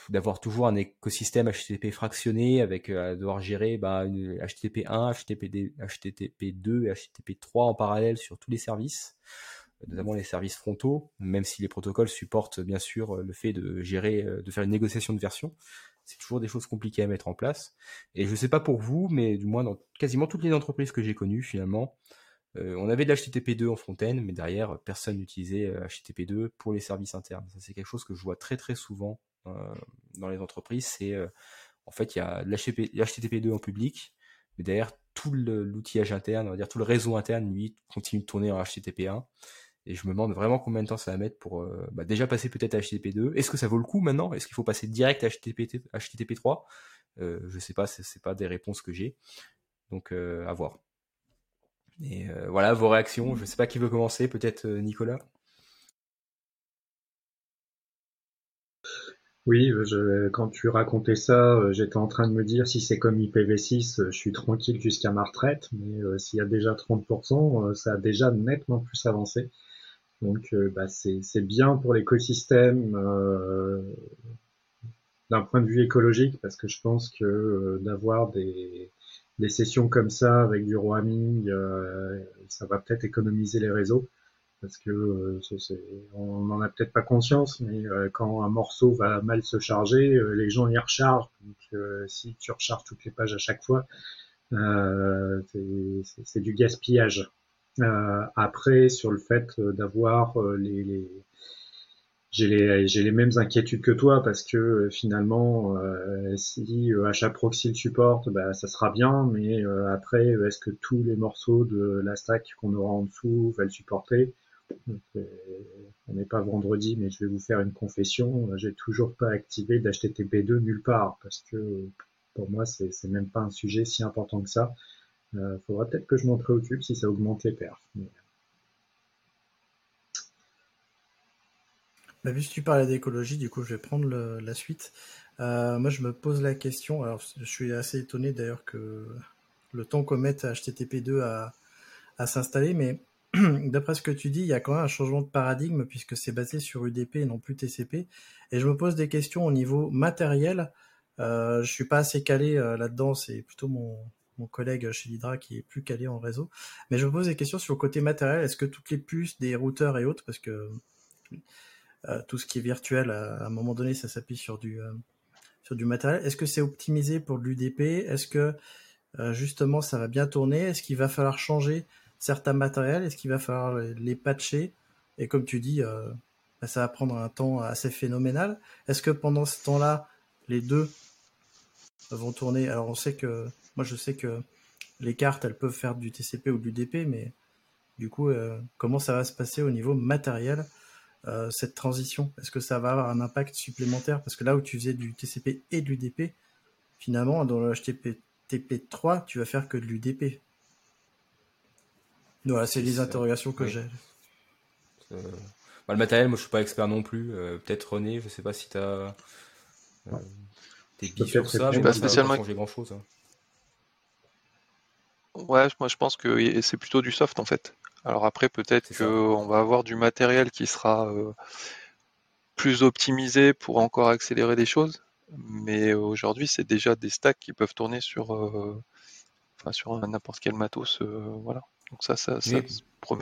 [SPEAKER 5] d'avoir toujours un écosystème HTTP fractionné avec devoir gérer bah, une HTTP 1, HTTP, HTTP 2 et HTTP 3 en parallèle sur tous les services notamment les services frontaux, même si les protocoles supportent bien sûr le fait de gérer, euh, de faire une négociation de version. C'est toujours des choses compliquées à mettre en place. Et je sais pas pour vous, mais du moins dans quasiment toutes les entreprises que j'ai connues finalement, euh, on avait de l'HTTP2 en front-end, mais derrière personne n'utilisait HTTP2 euh, pour les services internes. C'est quelque chose que je vois très très souvent dans les entreprises. C'est en fait il y a l'HTTP2 en public, mais derrière tout l'outillage interne, on va dire tout le réseau interne, lui, continue de tourner en HTTP1. Et je me demande vraiment combien de temps ça va mettre pour euh, bah, déjà passer peut-être à HTTP2. Est-ce que ça vaut le coup maintenant? Est-ce qu'il faut passer direct à HTTP, HTTP3 euh, Je sais pas, c'est pas des réponses que j'ai. Donc euh, à voir. Et euh, voilà vos réactions. Je sais pas qui veut commencer, peut-être Nicolas.
[SPEAKER 4] Oui, je, quand tu racontais ça, j'étais en train de me dire si c'est comme IPv6, je suis tranquille jusqu'à ma retraite, mais s'il y a déjà 30%, ça a déjà nettement plus avancé. Donc euh, bah, c'est bien pour l'écosystème euh, d'un point de vue écologique parce que je pense que euh, d'avoir des, des sessions comme ça avec du roaming, ça va peut-être économiser les réseaux parce que on n'en a peut-être pas conscience, mais quand un morceau va mal se charger, les gens y rechargent. Donc si tu recharges toutes les pages à chaque fois, c'est du gaspillage. Euh, après, sur le fait euh, d'avoir euh, les, les j'ai les, les mêmes inquiétudes que toi parce que finalement, euh, si achat proxy le supporte, bah, ça sera bien, mais après, est-ce que tous les morceaux de la stack qu'on aura en dessous va le supporter? On n'est pas vendredi, mais je vais vous faire une confession. J'ai toujours pas activé d'HTTP2 nulle part parce que pour moi, c'est, même pas un sujet si important que ça. Il euh, faudra peut-être que je m'en préoccupe si ça augmente les perfs.
[SPEAKER 1] Bah, vu que tu parlais d'écologie, du coup, je vais prendre la suite. Euh, moi, je me pose la question. Alors, je suis assez étonné d'ailleurs que le temps qu'on mette HTTP2 à, à s'installer, mais d'après ce que tu dis, il y a quand même un changement de paradigme puisque c'est basé sur UDP et non plus TCP. Et je me pose des questions au niveau matériel. Euh, je suis pas assez calé euh, là-dedans. C'est plutôt mon, mon collègue chez Lidra qui est plus calé en réseau. Mais je me pose des questions sur le côté matériel. Est-ce que toutes les puces des routeurs et autres, parce que euh, tout ce qui est virtuel, à, un moment donné, ça s'appuie sur du euh, sur du matériel. Est-ce que c'est optimisé pour l'UDP Est-ce que justement ça va bien tourner? Est-ce qu'il va falloir changer certains matériels Est-ce qu'il va falloir les, patcher? Et comme tu dis, bah, ça va prendre un temps assez phénoménal. Est-ce que pendant ce temps-là, les deux vont tourner? Alors on sait que, moi je sais que les cartes, elles peuvent faire du TCP ou du DP, mais du coup, euh, comment ça va se passer au niveau matériel euh, cette transition? Est-ce que ça va avoir un impact supplémentaire? Parce que là où tu faisais du TCP et du DP, finalement, dans le HTTP 3, tu vas faire que de l'UDP. Voilà, c'est les interrogations que j'ai.
[SPEAKER 5] Euh, bah, le matériel, moi je suis pas expert non plus. Euh, peut-être René, je sais pas si tu as des billes sur ça, mais
[SPEAKER 3] pas spécialement
[SPEAKER 5] changer grand chose. Hein.
[SPEAKER 3] Ouais, moi je pense que c'est plutôt du soft en fait. Alors après, peut-être qu'on va avoir du matériel qui sera euh, plus optimisé pour encore accélérer des choses, mais aujourd'hui, c'est déjà des stacks qui peuvent tourner sur, euh, enfin, sur n'importe quel matos, euh, voilà. Donc ça, ça, ça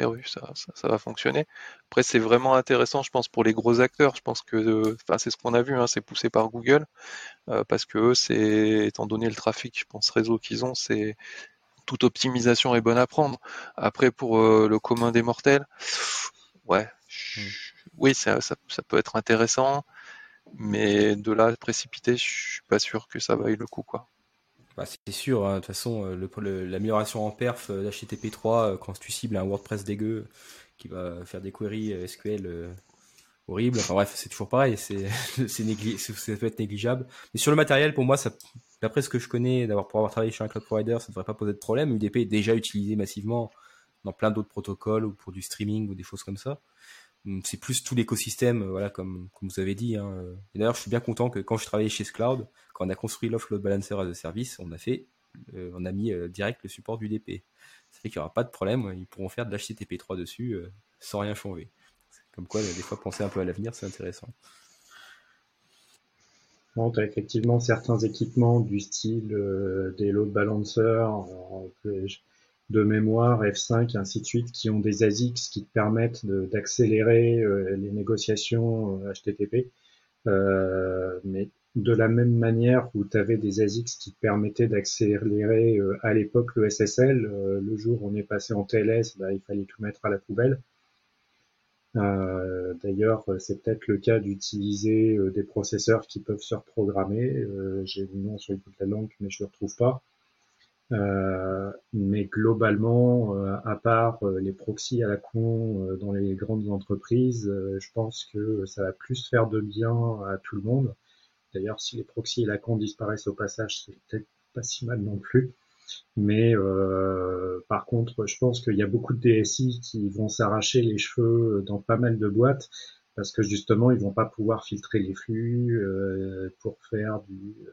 [SPEAKER 3] rue, ça, ça, va fonctionner. Après, c'est vraiment intéressant, je pense, pour les gros acteurs. Je pense que, enfin, c'est ce qu'on a vu, hein, c'est poussé par Google, parce que eux, c'est, étant donné le trafic, je pense, réseau qu'ils ont, c'est toute optimisation est bonne à prendre. Après, pour euh, le commun des mortels, ouais, hmm. oui, ça, peut être intéressant, mais de là précipiter, je suis pas sûr que ça vaille le coup, quoi.
[SPEAKER 5] Bah, c'est sûr, hein. de toute façon, euh, l'amélioration en perf d'HTTP 3, euh, quand tu cibles un WordPress dégueu qui va faire des queries SQL horribles, enfin bref, c'est toujours pareil, c'est, ça peut être négligeable. Mais sur le matériel, pour moi, D'après ce que je connais, d'avoir pour avoir travaillé chez un cloud provider, ça ne devrait pas poser de problème. UDP est déjà utilisé massivement dans plein d'autres protocoles ou pour du streaming ou des choses comme ça. Hum, c'est plus tout l'écosystème, voilà, comme, vous avez dit. Hein. Et d'ailleurs, je suis bien content que quand je travaillais chez Cloud, quand on a construit l'offload balancer as a service, on a fait, euh, on mis euh, direct le support d'UDP. Ça fait qu'il n'y aura pas de problème, ils pourront faire de l'HTTP 3 dessus euh, sans rien changer. Comme quoi, des fois, penser un peu à l'avenir, c'est intéressant
[SPEAKER 4] tu as effectivement certains équipements du style euh, des load balancers de mémoire, F5, ainsi de suite, qui ont des ASICs qui te permettent d'accélérer euh, les négociations HTTP. Euh, mais de la même manière où tu avais des ASICs qui te permettaient d'accélérer à l'époque le SSL, le jour où on est passé en TLS, bah, il fallait tout mettre à la poubelle. Euh, d'ailleurs, c'est peut-être le cas d'utiliser euh, des processeurs qui peuvent se reprogrammer. Euh, j'ai le nom sur le bout de la langue, mais je le retrouve pas. Mais globalement, à part les proxys à la con dans les grandes entreprises, je pense que ça va plus faire de bien à tout le monde. D'ailleurs, si les proxys à la con disparaissent au passage, c'est peut-être pas si mal non plus. Mais euh, par contre, je pense qu'il y a beaucoup de DSI qui vont s'arracher les cheveux dans pas mal de boîtes parce que justement, ils vont pas pouvoir filtrer les flux euh, pour faire du euh,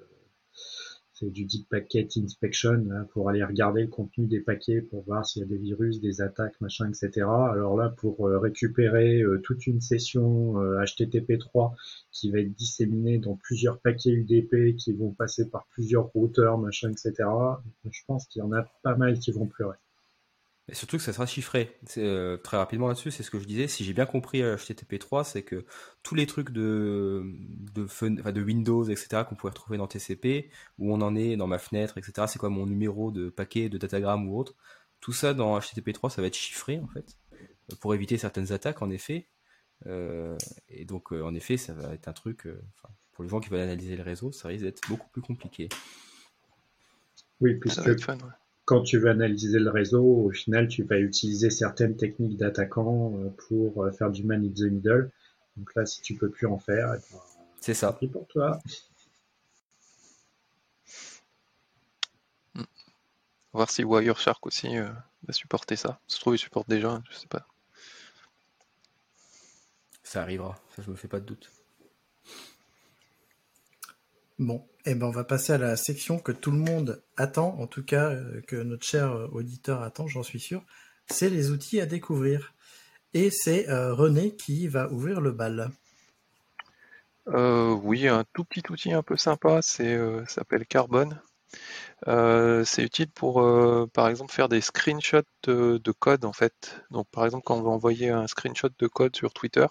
[SPEAKER 4] c'est du deep packet inspection pour aller regarder le contenu des paquets pour voir s'il y a des virus, des attaques, machin, etc. Alors là, pour euh, récupérer euh, toute une session HTTP3 euh, qui va être disséminée dans plusieurs paquets UDP qui vont passer par plusieurs routeurs, machin, etc. Je pense qu'il y en a pas mal qui vont pleurer.
[SPEAKER 5] Mais surtout que ça sera chiffré. Euh, très rapidement là-dessus, c'est ce que je disais. Si j'ai bien compris HTTP 3, c'est que tous les trucs de, de, de Windows, etc., qu'on pouvait retrouver dans TCP, où on en est dans ma fenêtre, etc., c'est quoi mon numéro de paquet, de datagram ou autre, tout ça dans HTTP 3, ça va être chiffré en fait, pour éviter certaines attaques en effet. Euh, et donc euh, en effet, ça va être un truc, pour les gens qui veulent analyser le réseau, ça risque d'être beaucoup plus compliqué.
[SPEAKER 4] Oui, puisque, fun, quand tu veux analyser le réseau, au final, tu vas utiliser certaines techniques d'attaquants euh, pour euh, faire du man in the middle. Donc là, si tu peux plus en faire, eh ben,
[SPEAKER 5] c'est ça.
[SPEAKER 4] C'est pour toi.
[SPEAKER 3] On va voir si Wireshark aussi euh, va supporter ça. Ça se trouve, il supporte déjà, je sais pas.
[SPEAKER 5] Ça arrivera, ça je me fais pas de doute.
[SPEAKER 1] Bon, eh ben on va passer à la section que tout le monde attend, en tout cas euh, que notre cher euh, auditeur attend, j'en suis sûr. C'est les outils à découvrir. Et c'est euh, René qui va ouvrir le bal.
[SPEAKER 3] oui, un tout petit outil un peu sympa, c'est s'appelle Carbon. c'est utile pour, par exemple, faire des screenshots de, de, code en fait. Donc, par exemple, quand on va envoyer un screenshot de code sur Twitter,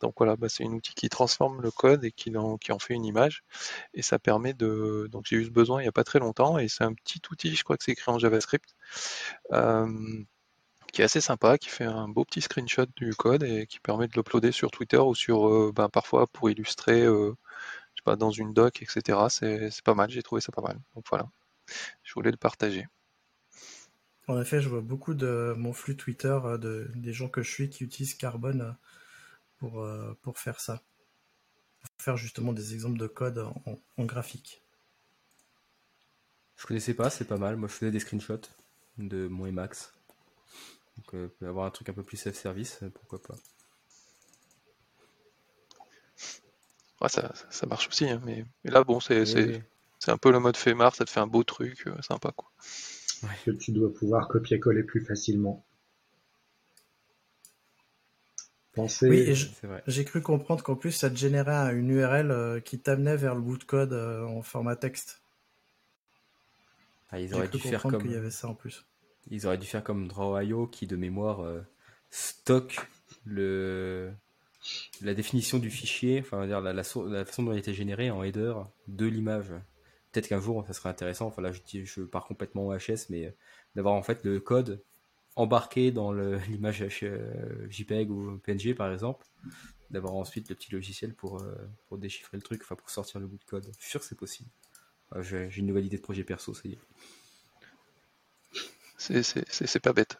[SPEAKER 3] donc voilà, bah, c'est un outil qui transforme le code et qui en, fait une image. Et ça permet de. Donc j'ai eu ce besoin il n'y a pas très longtemps et c'est un petit outil, je crois que c'est écrit en JavaScript, euh, qui est assez sympa, qui fait un beau petit screenshot du code et qui permet de l'uploader sur Twitter ou sur, ben, parfois pour illustrer, je sais pas, dans une doc, etc. C'est pas mal, j'ai trouvé ça pas mal. Donc voilà, je voulais le partager.
[SPEAKER 1] En effet, je vois beaucoup de mon flux Twitter de, des gens que je suis qui utilisent Carbon pour, pour faire ça. Pour faire justement des exemples de code en graphique.
[SPEAKER 5] Je connaissais pas, c'est pas mal. Moi, je faisais des screenshots de mon Emacs. Donc, euh, avoir un truc un peu plus self-service, euh, pourquoi pas.
[SPEAKER 3] Ouais, ça, ça marche aussi, hein, mais, là, bon, c'est un peu le mode Femar, ça te fait un beau truc, euh, sympa, quoi.
[SPEAKER 4] Que tu dois pouvoir copier-coller plus facilement.
[SPEAKER 1] Oui, j'ai cru comprendre qu'en plus, ça te générait une URL qui t'amenait vers le bout de code en format texte.
[SPEAKER 5] Ah, ils auraient dû faire comme.
[SPEAKER 1] Il y avait ça en plus.
[SPEAKER 5] Ils auraient dû faire comme Draw.io qui, de mémoire, euh, stocke le la définition du fichier, enfin dire la, la, façon dont il a été généré en header de l'image. Peut-être qu'un jour ça serait intéressant. Enfin là, je, je pars complètement au HS, mais euh, d'avoir en fait le code embarqué dans l'image euh, JPEG ou PNG par exemple, d'avoir ensuite le petit logiciel pour, pour déchiffrer le truc, enfin pour sortir le bout de code. Je suis sûr que c'est possible. J'ai une nouvelle idée de projet perso, ça y est.
[SPEAKER 3] C'est pas bête.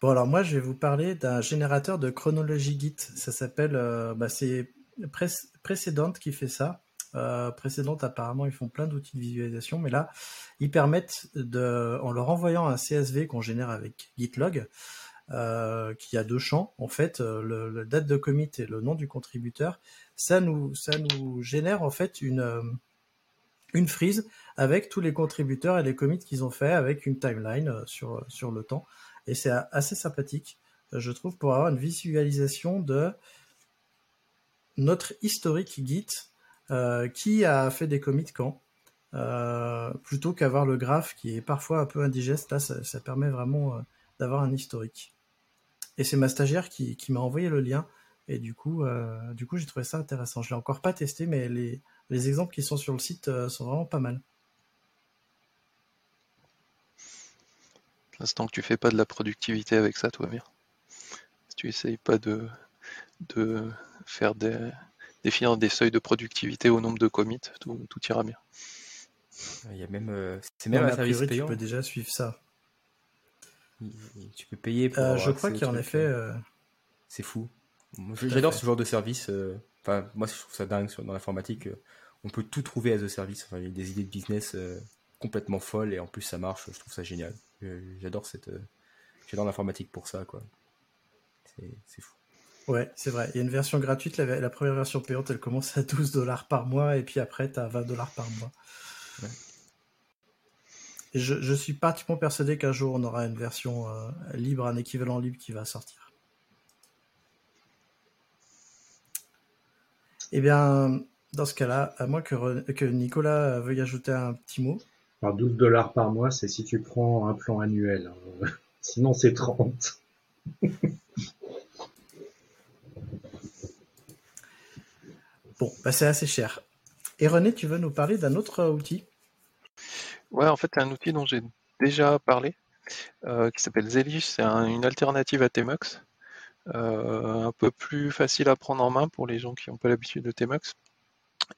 [SPEAKER 1] Bon, alors moi, je vais vous parler d'un générateur de chronologie Git. Ça s'appelle. Euh, bah, c'est Précédente qui fait ça. Euh, précédente, apparemment, ils font plein d'outils de visualisation, mais là, ils permettent, de, en leur envoyant un CSV qu'on génère avec GitLog, euh, qui a deux champs, en fait, euh, le, date de commit et le nom du contributeur, ça nous, ça nous génère en fait une, euh, une frise avec tous les contributeurs et les commits qu'ils ont fait avec une timeline sur, sur le temps. Et c'est assez sympathique, je trouve, pour avoir une visualisation de notre historique Git, qui a fait des commits quand, plutôt qu'avoir le graphe qui est parfois un peu indigeste. Là, ça, permet vraiment d'avoir un historique. Et c'est ma stagiaire qui, m'a envoyé le lien. Et du coup, euh, coup, j'ai trouvé ça intéressant. Je l'ai encore pas testé, mais les, exemples qui sont sur le site euh, sont vraiment pas mal.
[SPEAKER 3] L'instant que tu fais pas de la productivité avec ça, va bien. Si tu essayes pas de faire des, définir des seuils de productivité au nombre de commits, tout, ira bien.
[SPEAKER 5] Il y a même, euh,
[SPEAKER 1] c'est même un service payant. Tu peux déjà suivre ça.
[SPEAKER 5] Tu peux payer pour.
[SPEAKER 1] Euh, je crois qu'en effet. Euh,
[SPEAKER 5] c'est fou. J'adore ce genre de service. Euh, enfin, moi, je trouve ça dingue dans l'informatique. On peut tout trouver à the service. Enfin, il y a des idées de business complètement folles et en plus ça marche. Je trouve ça génial. J'adore cette. J'adore l'informatique pour ça, quoi. C'est fou.
[SPEAKER 1] Ouais, c'est vrai. Il y a une version gratuite. La, la, première version payante, elle commence à 12 dollars par mois et puis après, tu as 20 dollars par mois. Ouais je, suis pratiquement persuadé qu'un jour on aura une version euh, libre, un équivalent libre qui va sortir. Eh bien, dans ce cas-là, à moins que, que Nicolas veuille ajouter un petit mot.
[SPEAKER 4] Alors 12 dollars par mois, c'est si tu prends un plan annuel. Hein. Sinon, c'est 30.
[SPEAKER 1] bon, bah c'est assez cher. Et René, tu veux nous parler d'un autre outil?
[SPEAKER 3] Ouais, en fait, c'est un outil dont j'ai déjà parlé, euh, qui s'appelle Zelish. C'est une alternative à Tmux, euh, un peu plus facile à prendre en main pour les gens qui n'ont pas l'habitude de Tmux.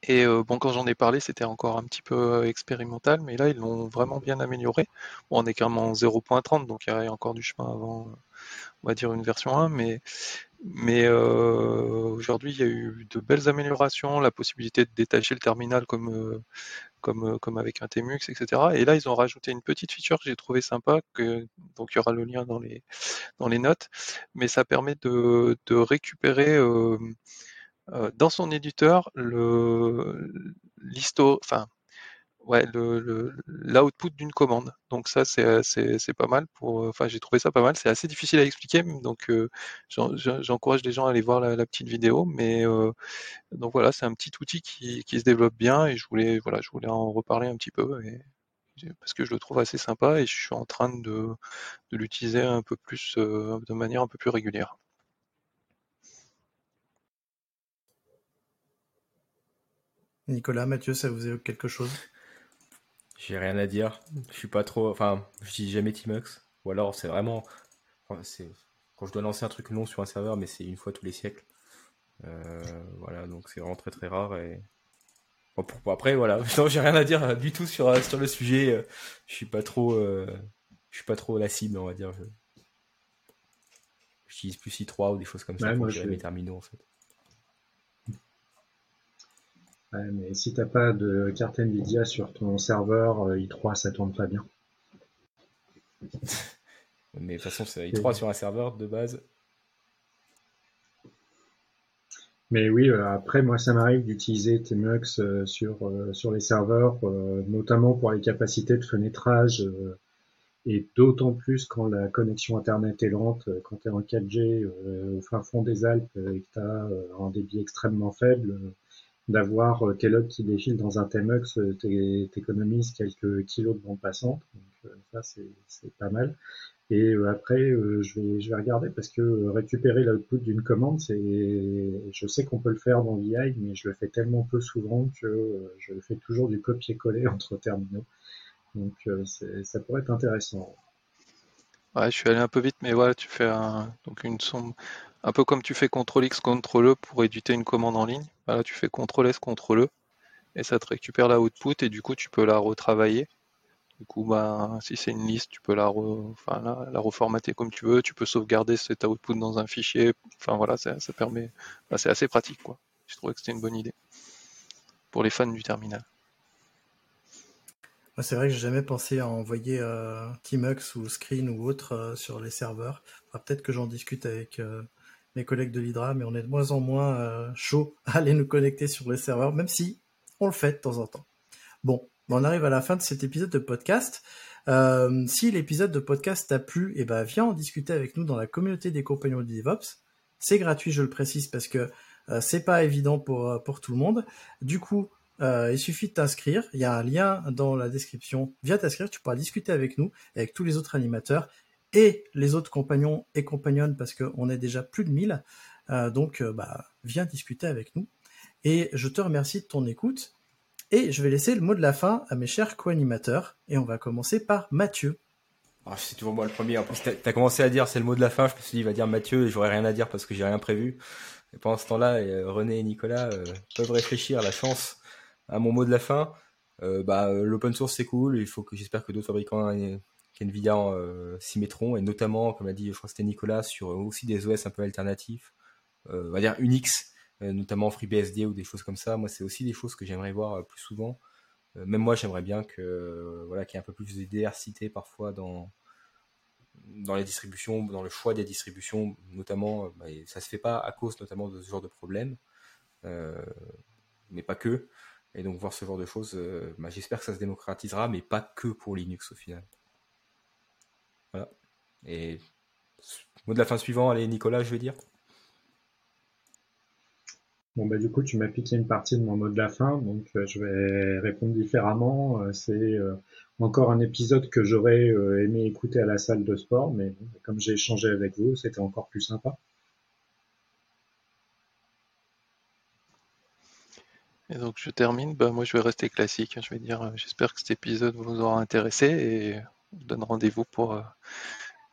[SPEAKER 3] Et euh, bon, quand j'en ai parlé, c'était encore un petit peu expérimental, mais là, ils l'ont vraiment bien amélioré. Bon, on est carrément en 0.30, donc il y a encore du chemin avant, on va dire, une version 1, mais mais aujourd'hui, il y a eu de belles améliorations, la possibilité de détacher le terminal comme, comme, comme avec un Tmux, etc. Et là, ils ont rajouté une petite feature que j'ai trouvé sympa, donc il y aura le lien dans les, dans les notes, mais ça permet de, de récupérer dans son éditeur le l'histo, enfin ouais, le, l'output d'une commande. Donc ça, c'est, c'est, pas mal. Pour, enfin, j'ai trouvé ça pas mal. C'est assez difficile à expliquer, donc euh, j'encourage les gens à aller voir la, petite vidéo. Mais euh, donc voilà, c'est un petit outil qui, qui, se développe bien et je voulais, voilà, je voulais en reparler un petit peu parce que je le trouve assez sympa et je suis en train de, de l'utiliser un peu plus, euh, de manière un peu plus régulière.
[SPEAKER 1] Nicolas, Mathieu, ça vous évoque quelque chose?
[SPEAKER 5] J'ai rien à dire. Je suis pas trop. Enfin, je dis jamais Tmux. Ou alors c'est vraiment. c'est quand je dois lancer un truc long sur un serveur, mais c'est une fois tous les siècles. Euh, voilà, donc c'est vraiment très très rare. Et après, voilà, non, j'ai rien à dire du tout sur sur le sujet. Je suis pas trop. Je suis pas trop la cible, on va dire. Je... J'utilise plus i3 ou des choses comme ça pour gérer mes terminaux en fait.
[SPEAKER 4] Ouais, mais si t'as pas de carte Nvidia sur ton serveur, euh, i3 ça tourne pas bien.
[SPEAKER 5] mais de toute façon, c'est i3 sur un serveur de base.
[SPEAKER 4] Mais oui, euh, après, moi, ça m'arrive d'utiliser Tmux euh, sur, sur les serveurs, notamment pour les capacités de fenêtrage et d'autant plus quand la connexion Internet est lente, quand tu es en 4G euh, au fin fond des Alpes et que tu as un débit extrêmement faible, d'avoir tes logs qui défilent dans un TMUX t'économises quelques kilos de bande passante. Donc ça, c'est pas mal. Et après, je, vais, je vais regarder parce que récupérer l'output d'une commande, je sais qu'on peut le faire dans VI, mais je le fais tellement peu souvent que je fais toujours du copier-coller entre terminaux. Donc euh, ça pourrait être intéressant.
[SPEAKER 3] Ouais, je suis allé un peu vite, mais voilà, tu fais donc une somme, un peu comme tu fais CTRL X, CTRL E pour éditer une commande en ligne. Voilà, tu fais CTRL S, CTRL E, et ça te récupère la output, et du coup, tu peux la retravailler. Du coup, bah, si c'est une liste, tu peux la, reformater comme tu veux. Tu peux sauvegarder cet output dans un fichier. Enfin voilà, ça, permet. Bah, c'est assez pratique, quoi. Je trouvais que c'était une bonne idée pour les fans du terminal
[SPEAKER 1] c'est vrai que j'ai jamais pensé à envoyer euh, Tmux ou Screen ou autre euh, sur les serveurs. Peut-être que j'en discute avec euh, mes collègues de l'Hydra, mais on est de moins en moins euh, chaud à aller nous connecter sur les serveurs, même si on le fait de temps en temps. Bon, on arrive à la fin de cet épisode de podcast. si l'épisode de podcast t'a plu, eh ben viens en discuter avec nous dans la communauté des compagnons du DevOps. C'est gratuit, je le précise, parce que c'est pas évident pour tout le monde. Du coup, euh, il suffit de t'inscrire. Il y a un lien dans la description. Viens t'inscrire, tu pourras discuter avec nous, avec tous les autres animateurs et les autres compagnons et compagnonnes parce qu'on est déjà plus de 1000. Euh, donc, euh, bah, viens discuter avec nous. Et je te remercie de ton écoute. Et je vais laisser le mot de la fin à mes chers co-animateurs. Et on va commencer par Mathieu.
[SPEAKER 5] Ah, c'est toujours moi le premier. En plus, tu as commencé à dire c'est le mot de la fin. Je me suis dit, il va dire Mathieu et j'aurais rien à dire parce que j'ai rien prévu. Et pendant ce temps-là, René et Nicolas peuvent réfléchir à la chance à mon mot de la fin, euh, bah, l'open source c'est cool. Il faut que j'espère que d'autres fabricants Nvidia euh, s'y mettront et notamment, comme a dit, je crois que c'était Nicolas, sur aussi des OS un peu alternatifs, euh, on va dire Unix, notamment FreeBSD ou des choses comme ça. Moi, c'est aussi des choses que j'aimerais voir plus souvent. même moi, j'aimerais bien que voilà qu'il y ait un peu plus de diversité parfois dans dans les distributions, dans le choix des distributions, notamment. Bah, ça se fait pas à cause notamment de ce genre de problème, mais pas que. Et donc voir ce genre de choses, euh, bah, j'espère que ça se démocratisera, mais pas que pour Linux au final. Et mot de la fin suivant, allez Nicolas, je vais dire.
[SPEAKER 4] Bon bah du coup tu m'as piqué une partie de mon mot de la fin, donc euh, je vais répondre différemment. Euh, c'est encore un épisode que j'aurais aimé écouter à la salle de sport, mais comme j'ai échangé avec vous, c'était encore plus sympa.
[SPEAKER 3] Et donc je termine, bah, moi je vais rester classique, je vais dire euh, j'espère que cet épisode vous aura intéressé et on vous donne rendez-vous pour, euh,